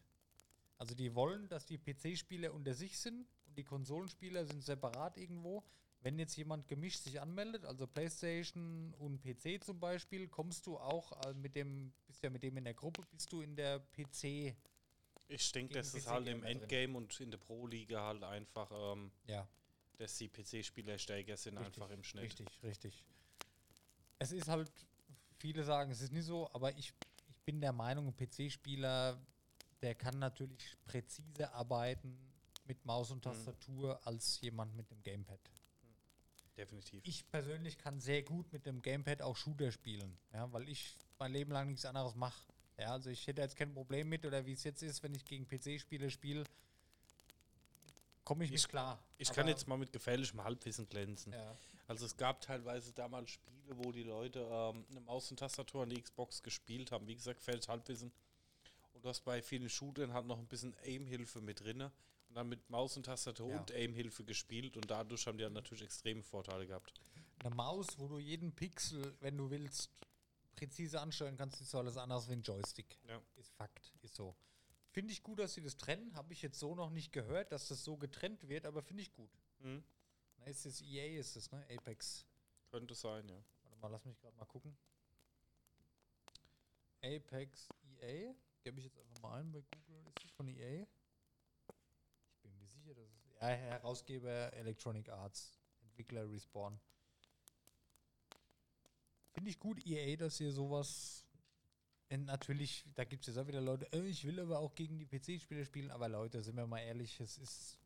Also die wollen, dass die PC-Spieler unter sich sind und die Konsolenspieler sind separat irgendwo. Wenn jetzt jemand gemischt sich anmeldet, also PlayStation und PC zum Beispiel, kommst du auch äh, mit dem, bist ja mit dem in der Gruppe, bist du in der PC. Ich denke, es PC halt im Gamer drin. Endgame und in der Pro-Liga halt einfach, ähm, Ja, dass die PC-Spieler stärker sind, Richtig, einfach im Schnitt. richtig, richtig. Es ist halt, viele sagen, es ist nicht so, aber ich, ich bin der Meinung, ein PC-Spieler, der kann natürlich präziser arbeiten mit Maus und Tastatur als jemand mit dem Gamepad. Definitiv. Ich persönlich kann sehr gut mit dem Gamepad auch Shooter spielen, ja, weil ich mein Leben lang nichts anderes mache. Ja, also ich hätte jetzt kein Problem mit, oder wie es jetzt ist, wenn ich gegen PC-Spiele spiele, komme ich, Ich- nicht klar. Ich kann Aber- jetzt mal mit gefährlichem Halbwissen glänzen. Ja. Also es gab teilweise damals Spiele, wo die Leute ähm, eine Maus und Tastatur an die Xbox gespielt haben. Wie gesagt, gefährliches Halbwissen. Und du hast bei vielen Shootern halt noch ein bisschen Aim-Hilfe mit drin. Und dann mit Maus und Tastatur Ja. und Aim-Hilfe gespielt. Und dadurch haben die halt natürlich extreme Vorteile gehabt. Eine Maus, wo du jeden Pixel, wenn du willst, präzise ansteuern kannst, ist so alles anders wie ein Joystick. Ja. Ist Fakt, ist so. Finde ich gut, dass sie das trennen. Habe ich jetzt so noch nicht gehört, dass das so getrennt wird, aber finde ich gut. Mhm. Ist es EA, ist es, ne? Apex. Könnte sein, ja. Warte mal, lass mich gerade mal gucken. Apex EA. Gebe ich jetzt einfach mal ein bei Google. Ist das von EA? Ich bin mir sicher, dass es. Ja, Herausgeber Electronic Arts. Entwickler Respawn. Finde ich gut, EA, dass ihr sowas. Und natürlich, da gibt es jetzt auch wieder Leute, äh, ich will aber auch gegen die PC-Spiele spielen, aber Leute, sind wir mal ehrlich, es ist.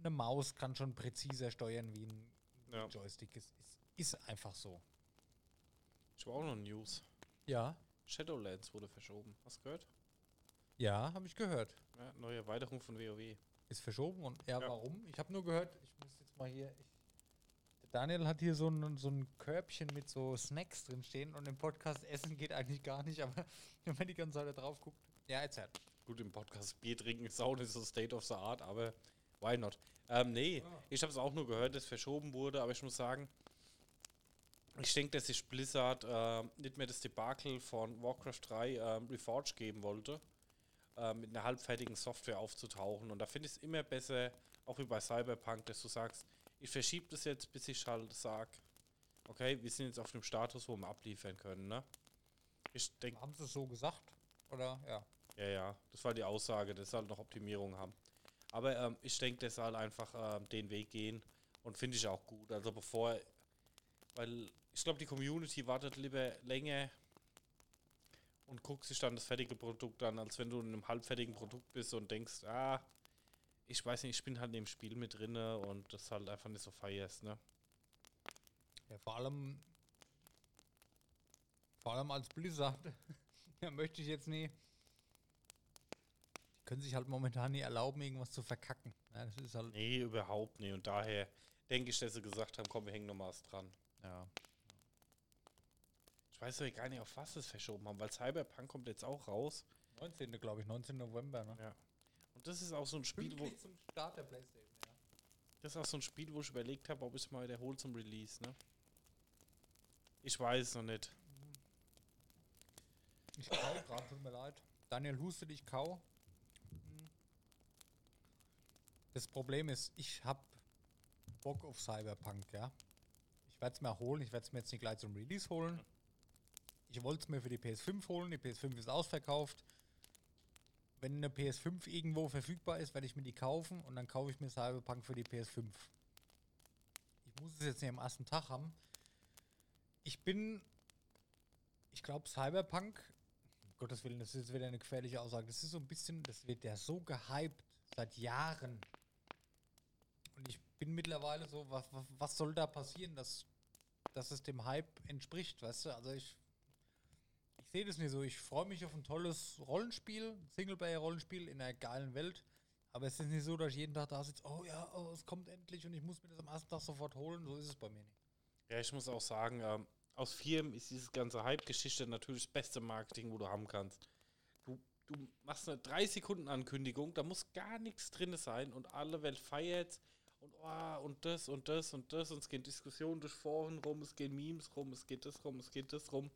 Eine Maus kann schon präziser steuern wie ein Ja. Joystick. Es ist, ist einfach so. Ich habe auch noch News. Ja. Shadowlands wurde verschoben. Hast du gehört? Ja, habe ich gehört. Ja, neue Erweiterung von WoW. Ist verschoben und ja, Ja. warum? Ich habe nur gehört, ich muss jetzt mal hier. Ich, Daniel hat hier so ein, so ein Körbchen mit so Snacks drin stehen und im Podcast Essen geht eigentlich gar nicht, <laughs> aber wenn man die ganze Zeit da drauf guckt. Ja, erzählt. Gut, im Podcast Bier trinken ist auch nicht so State of the Art, aber why not? Ähm, nee, ich habe es auch nur gehört, dass verschoben wurde, aber ich muss sagen, ich denke, dass sich Blizzard äh, nicht mehr das Debakel von Warcraft 3 ähm, Reforged geben wollte, äh, mit einer halbfertigen Software aufzutauchen. Und da finde ich es immer besser, auch wie bei Cyberpunk, dass du sagst, ich verschiebe das jetzt, bis ich halt sage, okay, wir sind jetzt auf dem Status, wo wir abliefern können. Ne? Ich denke, Haben sie es so gesagt? Oder ja. ja, ja, das war die Aussage, dass sie halt noch Optimierung haben. Aber ähm, ich denke, sie halt einfach ähm, den Weg gehen und finde ich auch gut. Also bevor, weil ich glaube, die Community wartet lieber länger und guckt sich dann das fertige Produkt an, als wenn du in einem halbfertigen Produkt bist und denkst, ah, ich weiß nicht, ich bin halt in dem Spiel mit drinne und das halt einfach nicht so feierst, ne? Ja, vor allem. Vor allem als Blizzard. <laughs> ja, möchte ich jetzt nie. Können sich halt momentan nie erlauben, irgendwas zu verkacken. Ja, das ist halt. Nee, überhaupt nicht. Und daher denke ich, dass sie gesagt haben, komm, wir hängen noch was dran. Ja. Ich weiß aber gar nicht, auf was sie es verschoben haben, weil Cyberpunk kommt jetzt auch raus. 19. glaube ich, 19. November, ne? Ja. Und das ist auch so ein Spiel, wo zum Start der Playstation, ja. das ist auch so ein Spiel, wo ich überlegt habe, ob ich es mal wiederhole zum Release, ne? Ich weiß es noch nicht. Ich kau gerade, tut mir leid. Daniel hustet, ich kau. Das Problem ist, ich hab Bock auf Cyberpunk, ja. Ich werde es mir holen, ich werde es mir jetzt nicht gleich zum Release holen. Ich wollte es mir für die PS5 holen, die PS5 ist ausverkauft. Wenn eine PS5 irgendwo verfügbar ist, werde ich mir die kaufen und dann kaufe ich mir Cyberpunk für die PS5. Ich muss es jetzt nicht am ersten Tag haben. ich bin, ich glaube, Cyberpunk, um Gottes Willen, das ist wieder eine gefährliche Aussage, das ist so ein bisschen, das wird ja so gehypt seit Jahren. Bin mittlerweile so, was, was, was soll da passieren, dass, dass es dem Hype entspricht, weißt du? Also ich, ich sehe das nicht so. Ich freue mich auf ein tolles Rollenspiel, Singleplayer-Rollenspiel in einer geilen Welt. Aber es ist nicht so, dass ich jeden Tag da sitze, oh ja, oh, es kommt endlich und ich muss mir das am ersten Tag sofort holen. So ist es bei mir nicht. Ja, ich muss auch sagen, ähm, aus Firmen ist diese ganze Hype-Geschichte natürlich das beste Marketing, wo du haben kannst. Du, du machst eine 3 Sekunden Ankündigung, da muss gar nichts drin sein und alle Welt feiert und oh, und das und das und das und es gehen Diskussionen durch Foren rum, es gehen Memes rum, es geht das rum, es geht das rum.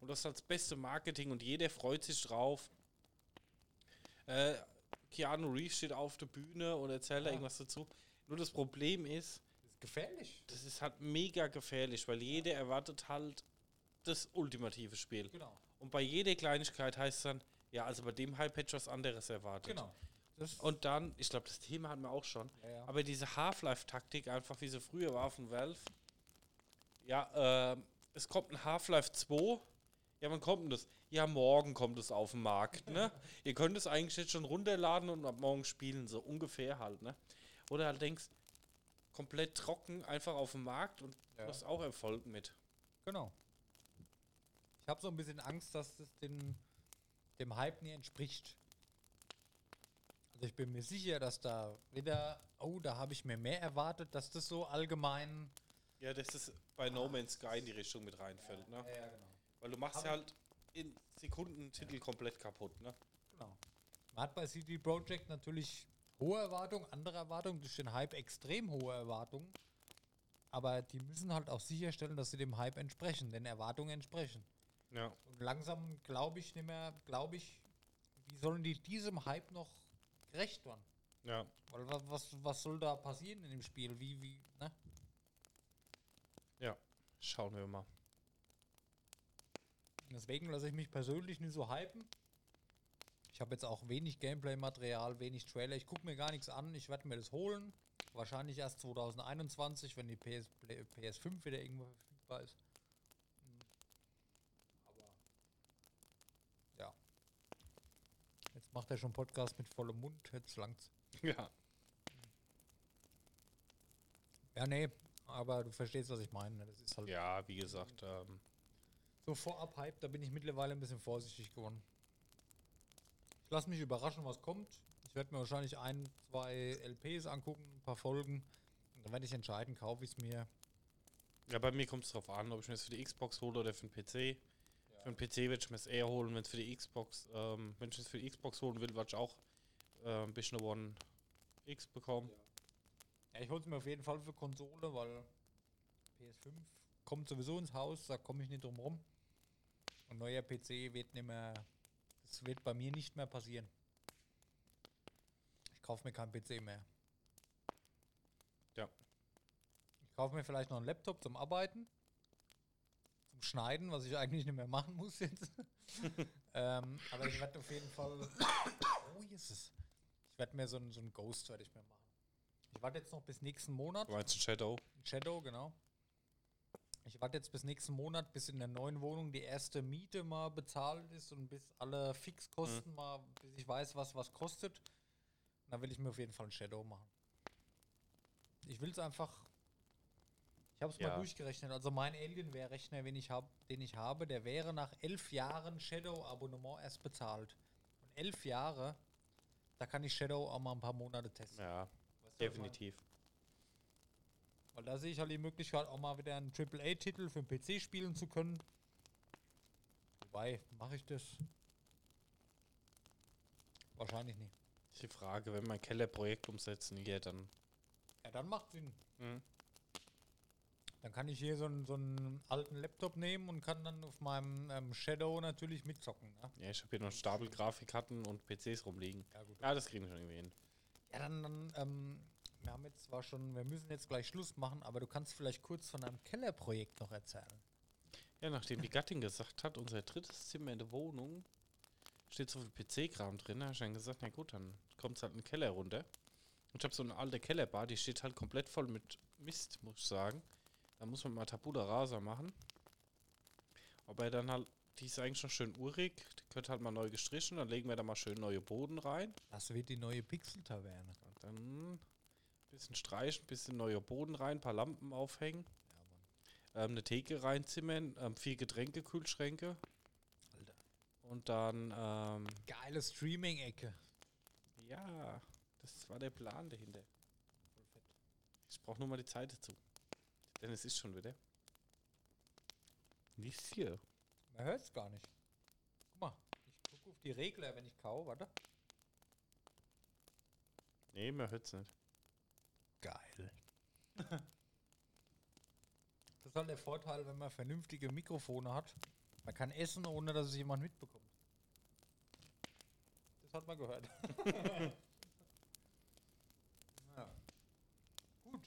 Und das ist das beste Marketing und jeder freut sich drauf. Äh, Keanu Reeves steht auf der Bühne und erzählt da Ja. irgendwas dazu. Nur das Problem ist, Das ist gefährlich. das ist halt mega gefährlich, weil jeder erwartet halt das ultimative Spiel. Genau. Und bei jeder Kleinigkeit heißt es dann, ja, also bei dem Hype hätte ich was anderes erwartet. Genau. Und dann, ich glaube, das Thema hatten wir auch schon, ja, ja. aber diese Half-Life-Taktik, einfach wie sie früher war von Valve, ja, ähm, es kommt ein Half-Life 2, ja, wann kommt denn das? Ja, morgen kommt es auf den Markt, ne? <laughs> Ihr könnt es eigentlich jetzt schon runterladen und ab morgen spielen, so ungefähr halt, ne? Oder halt denkst, komplett trocken, einfach auf dem Markt und Ja. du hast auch Erfolg mit. Genau. Ich habe so ein bisschen Angst, dass es den, dem Hype nie entspricht. Also ich bin mir sicher, dass da wieder, oh, da habe ich mir mehr erwartet, dass das so allgemein. Ja, dass es bei No Man's Sky in die Richtung mit reinfällt, ne? Ja, genau. Weil du machst ja halt in Sekunden Titel komplett kaputt, ne? genau. Man hat bei CD Projekt natürlich hohe Erwartungen, andere Erwartungen, durch den Hype extrem hohe Erwartungen. Aber die müssen halt auch sicherstellen, dass sie dem Hype entsprechen, den Erwartungen entsprechen. Ja. Und langsam glaube ich nicht mehr, glaube ich, wie sollen die diesem Hype noch gerecht werden? Ja. Weil was, was, was soll da passieren in dem Spiel? Wie, wie, ne? Ja. Schauen wir mal. Deswegen lasse ich mich persönlich nicht so hypen. Ich habe jetzt auch wenig Gameplay-Material, wenig Trailer. Ich gucke mir gar nichts an. Ich werde mir das holen. Wahrscheinlich erst 2021, wenn die PS, Play- PS5 wieder irgendwo verfügbar ist. Hm. Aber ja. Jetzt macht er schon Podcast mit vollem Mund. Jetzt langt's. Ja. Ja, nee. Aber du verstehst, was ich meine. ne? Das ist halt Ja, wie gesagt, ähm, So vorab Hype, da bin ich mittlerweile ein bisschen vorsichtig geworden. Ich lasse mich überraschen, was kommt. Ich werde mir wahrscheinlich ein, zwei LPs angucken, ein paar Folgen. Und dann werde ich entscheiden, kaufe ich es mir. ja, bei mir kommt es darauf an, ob ich mir das für die Xbox hole oder für den PC. Für den PC werde ich mir es eher holen, wenn es für die Xbox, ähm, wenn ich es für die Xbox holen will, werde ich auch äh, ein bisschen One X bekommen. Ja, ich hole es mir auf jeden Fall für Konsole, weil PS5 kommt sowieso ins Haus, da komme ich nicht drum rum. Und neuer PC wird nicht mehr, das wird bei mir nicht mehr passieren. Ich kaufe mir keinen PC mehr. Ja. Ich kaufe mir vielleicht noch einen Laptop zum Arbeiten, zum Schneiden, was ich eigentlich nicht mehr machen muss jetzt. <laughs> ähm, aber ich werde auf jeden Fall. Oh, Jesus. Ich werde mir so einen so einen Ghost werde ich mir machen. Ich warte jetzt noch bis nächsten Monat. Du meinst ein Shadow? Shadow, genau. Ich warte jetzt bis nächsten Monat, bis in der neuen Wohnung die erste Miete mal bezahlt ist und bis alle Fixkosten mal, bis ich weiß, was was kostet. Dann will ich mir auf jeden Fall ein Shadow machen. Ich will es einfach. Ich habe es mal Ja. durchgerechnet. Also mein Alienware-Rechner, den ich habe, den ich habe, der wäre nach elf Jahren Shadow-Abonnement erst bezahlt. Und elf Jahre, da kann ich Shadow auch mal ein paar Monate testen. Ja, Weißt du, definitiv. Weil da sehe ich halt die Möglichkeit, auch mal wieder einen AAA-Titel für den PC spielen zu können. Wobei, mache ich das? Wahrscheinlich nicht. Die Frage, wenn wir ein Keller-Projekt umsetzen hier, dann. Ja, dann macht Sinn. Mhm. Dann kann ich hier so einen, so einen alten Laptop nehmen und kann dann auf meinem ähm, Shadow natürlich mitzocken. Ne? Ja, ich habe hier noch Stapel Grafikkarten und PCs rumliegen. Ja, gut. Ja, das kriegen wir schon irgendwie hin. Ja, dann, dann ähm, wir haben jetzt zwar schon, wir müssen jetzt gleich Schluss machen, aber du kannst vielleicht kurz von deinem Kellerprojekt noch erzählen. Ja, nachdem die Gattin gesagt hat, unser drittes Zimmer in der Wohnung steht so viel PC-Kram drin, habe ich dann gesagt, na gut, dann kommt es halt in den Keller runter. Und ich habe so eine alte Kellerbar, die steht halt komplett voll mit Mist, muss ich sagen. Da muss man mal Tabula Rasa machen. Aber dann halt, die ist eigentlich noch schön urig. Die könnte halt mal neu gestrichen. Dann legen wir da mal schön neue Boden rein. Das wird die neue Pixel-Taverne. Und dann ein bisschen streichen, bisschen neuer Boden rein, paar Lampen aufhängen. Ja. Ähm, eine Theke reinzimmern, ähm, vier Getränkekühlschränke. Alter. Und dann, ähm, Geile Streaming-Ecke. ja, das war der Plan dahinter. Ich brauche nur mal die Zeit dazu. Denn es ist schon wieder. Nichts hier. Man hört es gar nicht. Guck mal, ich gucke auf die Regler, wenn ich kau, warte. Nee, man hört es nicht. Geil. <laughs> das ist halt der Vorteil, wenn man vernünftige Mikrofone hat. Man kann essen, ohne dass es jemand mitbekommt. Das hat man gehört. <laughs> ja. Gut.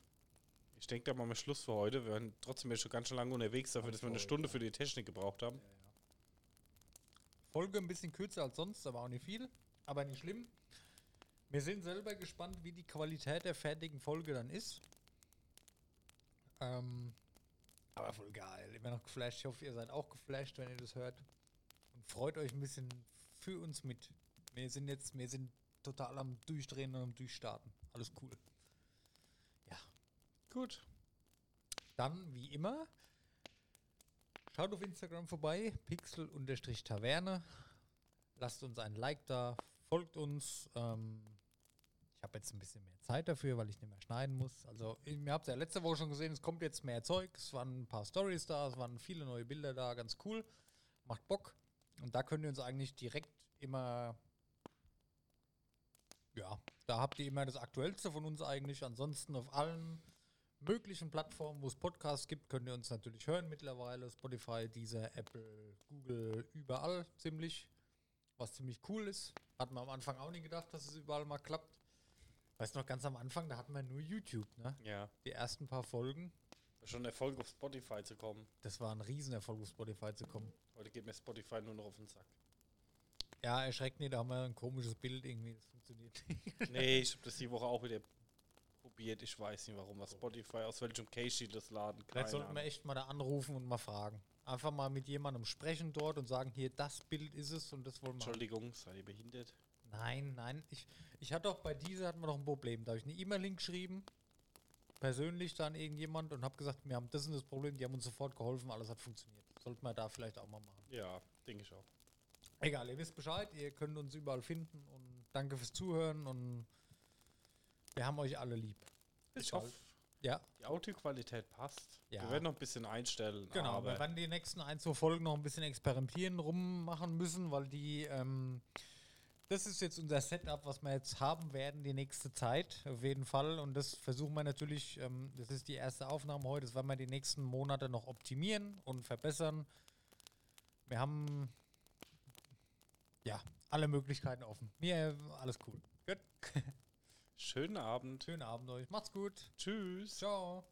Ich denke, da machen wir Schluss für heute. Wir waren trotzdem jetzt schon ganz schön lange unterwegs dafür, dass wir eine Stunde für die Technik gebraucht haben. Folge ein bisschen kürzer als sonst, aber auch nicht viel. Aber nicht schlimm. Wir sind selber gespannt, wie die Qualität der fertigen Folge dann ist. Ähm, aber voll geil. Immer noch geflasht. Ich hoffe, ihr seid auch geflasht, wenn ihr das hört. Und freut euch ein bisschen für uns mit. Wir sind jetzt, wir sind total am Durchdrehen und am Durchstarten. Alles cool. Gut. Dann, wie immer, schaut auf Instagram vorbei, pixel-taverne. Lasst uns ein Like da, folgt uns. Ähm, ich habe jetzt ein bisschen mehr Zeit dafür, weil ich nicht mehr schneiden muss. Also, ihr habt ja letzte Woche schon gesehen, es kommt jetzt mehr Zeug. Es waren ein paar Stories da, es waren viele neue Bilder da, ganz cool. Macht Bock. Und da könnt ihr uns eigentlich direkt immer. Ja, da habt ihr immer das Aktuellste von uns eigentlich. Ansonsten auf allen möglichen Plattformen, wo es Podcasts gibt, könnt ihr uns natürlich hören mittlerweile. Spotify, Deezer, Apple, Google, überall ziemlich. Was ziemlich cool ist. Hatten wir am Anfang auch nie gedacht, dass es überall mal klappt. Weißt du noch, ganz am Anfang, da hatten wir nur YouTube, ne? Ja. Die ersten paar Folgen. Schon Erfolg auf Spotify zu kommen. Das war ein Riesenerfolg, auf Spotify zu kommen. Heute geht mir Spotify nur noch auf den Sack. Ja, erschreckt nicht, da haben wir ein komisches Bild irgendwie. Das funktioniert nicht. nee, ich habe das die Woche auch wieder probiert. Ich weiß nicht warum. Was Spotify, aus welchem Case das laden. Vielleicht Keine sollten wir echt mal da anrufen und mal fragen. Einfach mal mit jemandem sprechen dort und sagen, hier, das Bild ist es und das wollen wir. Entschuldigung, seid ihr behindert? Nein, nein. Ich, ich hatte auch bei dieser hatten wir noch ein Problem. Da habe ich eine E-Mail geschrieben, persönlich dann irgendjemand und habe gesagt, wir haben das und das Problem. Die haben uns sofort geholfen, alles hat funktioniert. Sollten wir da vielleicht auch mal machen. Ja, denke ich auch. Egal, ihr wisst Bescheid, ihr könnt uns überall finden und danke fürs Zuhören und wir haben euch alle lieb. Bis Ich bald. hoffe, Ja, die Audioqualität passt. Ja. Wir werden noch ein bisschen einstellen. genau. aber wir werden die nächsten ein, zwei Folgen noch ein bisschen experimentieren rummachen müssen, weil die, ähm, das ist jetzt unser Setup, was wir jetzt haben werden die nächste Zeit, auf jeden Fall. Und das versuchen wir natürlich, ähm, das ist die erste Aufnahme heute, das werden wir die nächsten Monate noch optimieren und verbessern. Wir haben ja alle Möglichkeiten offen. Mir alles cool. Gut. <laughs> schönen Abend. Schönen Abend euch. Macht's gut. Tschüss. Ciao.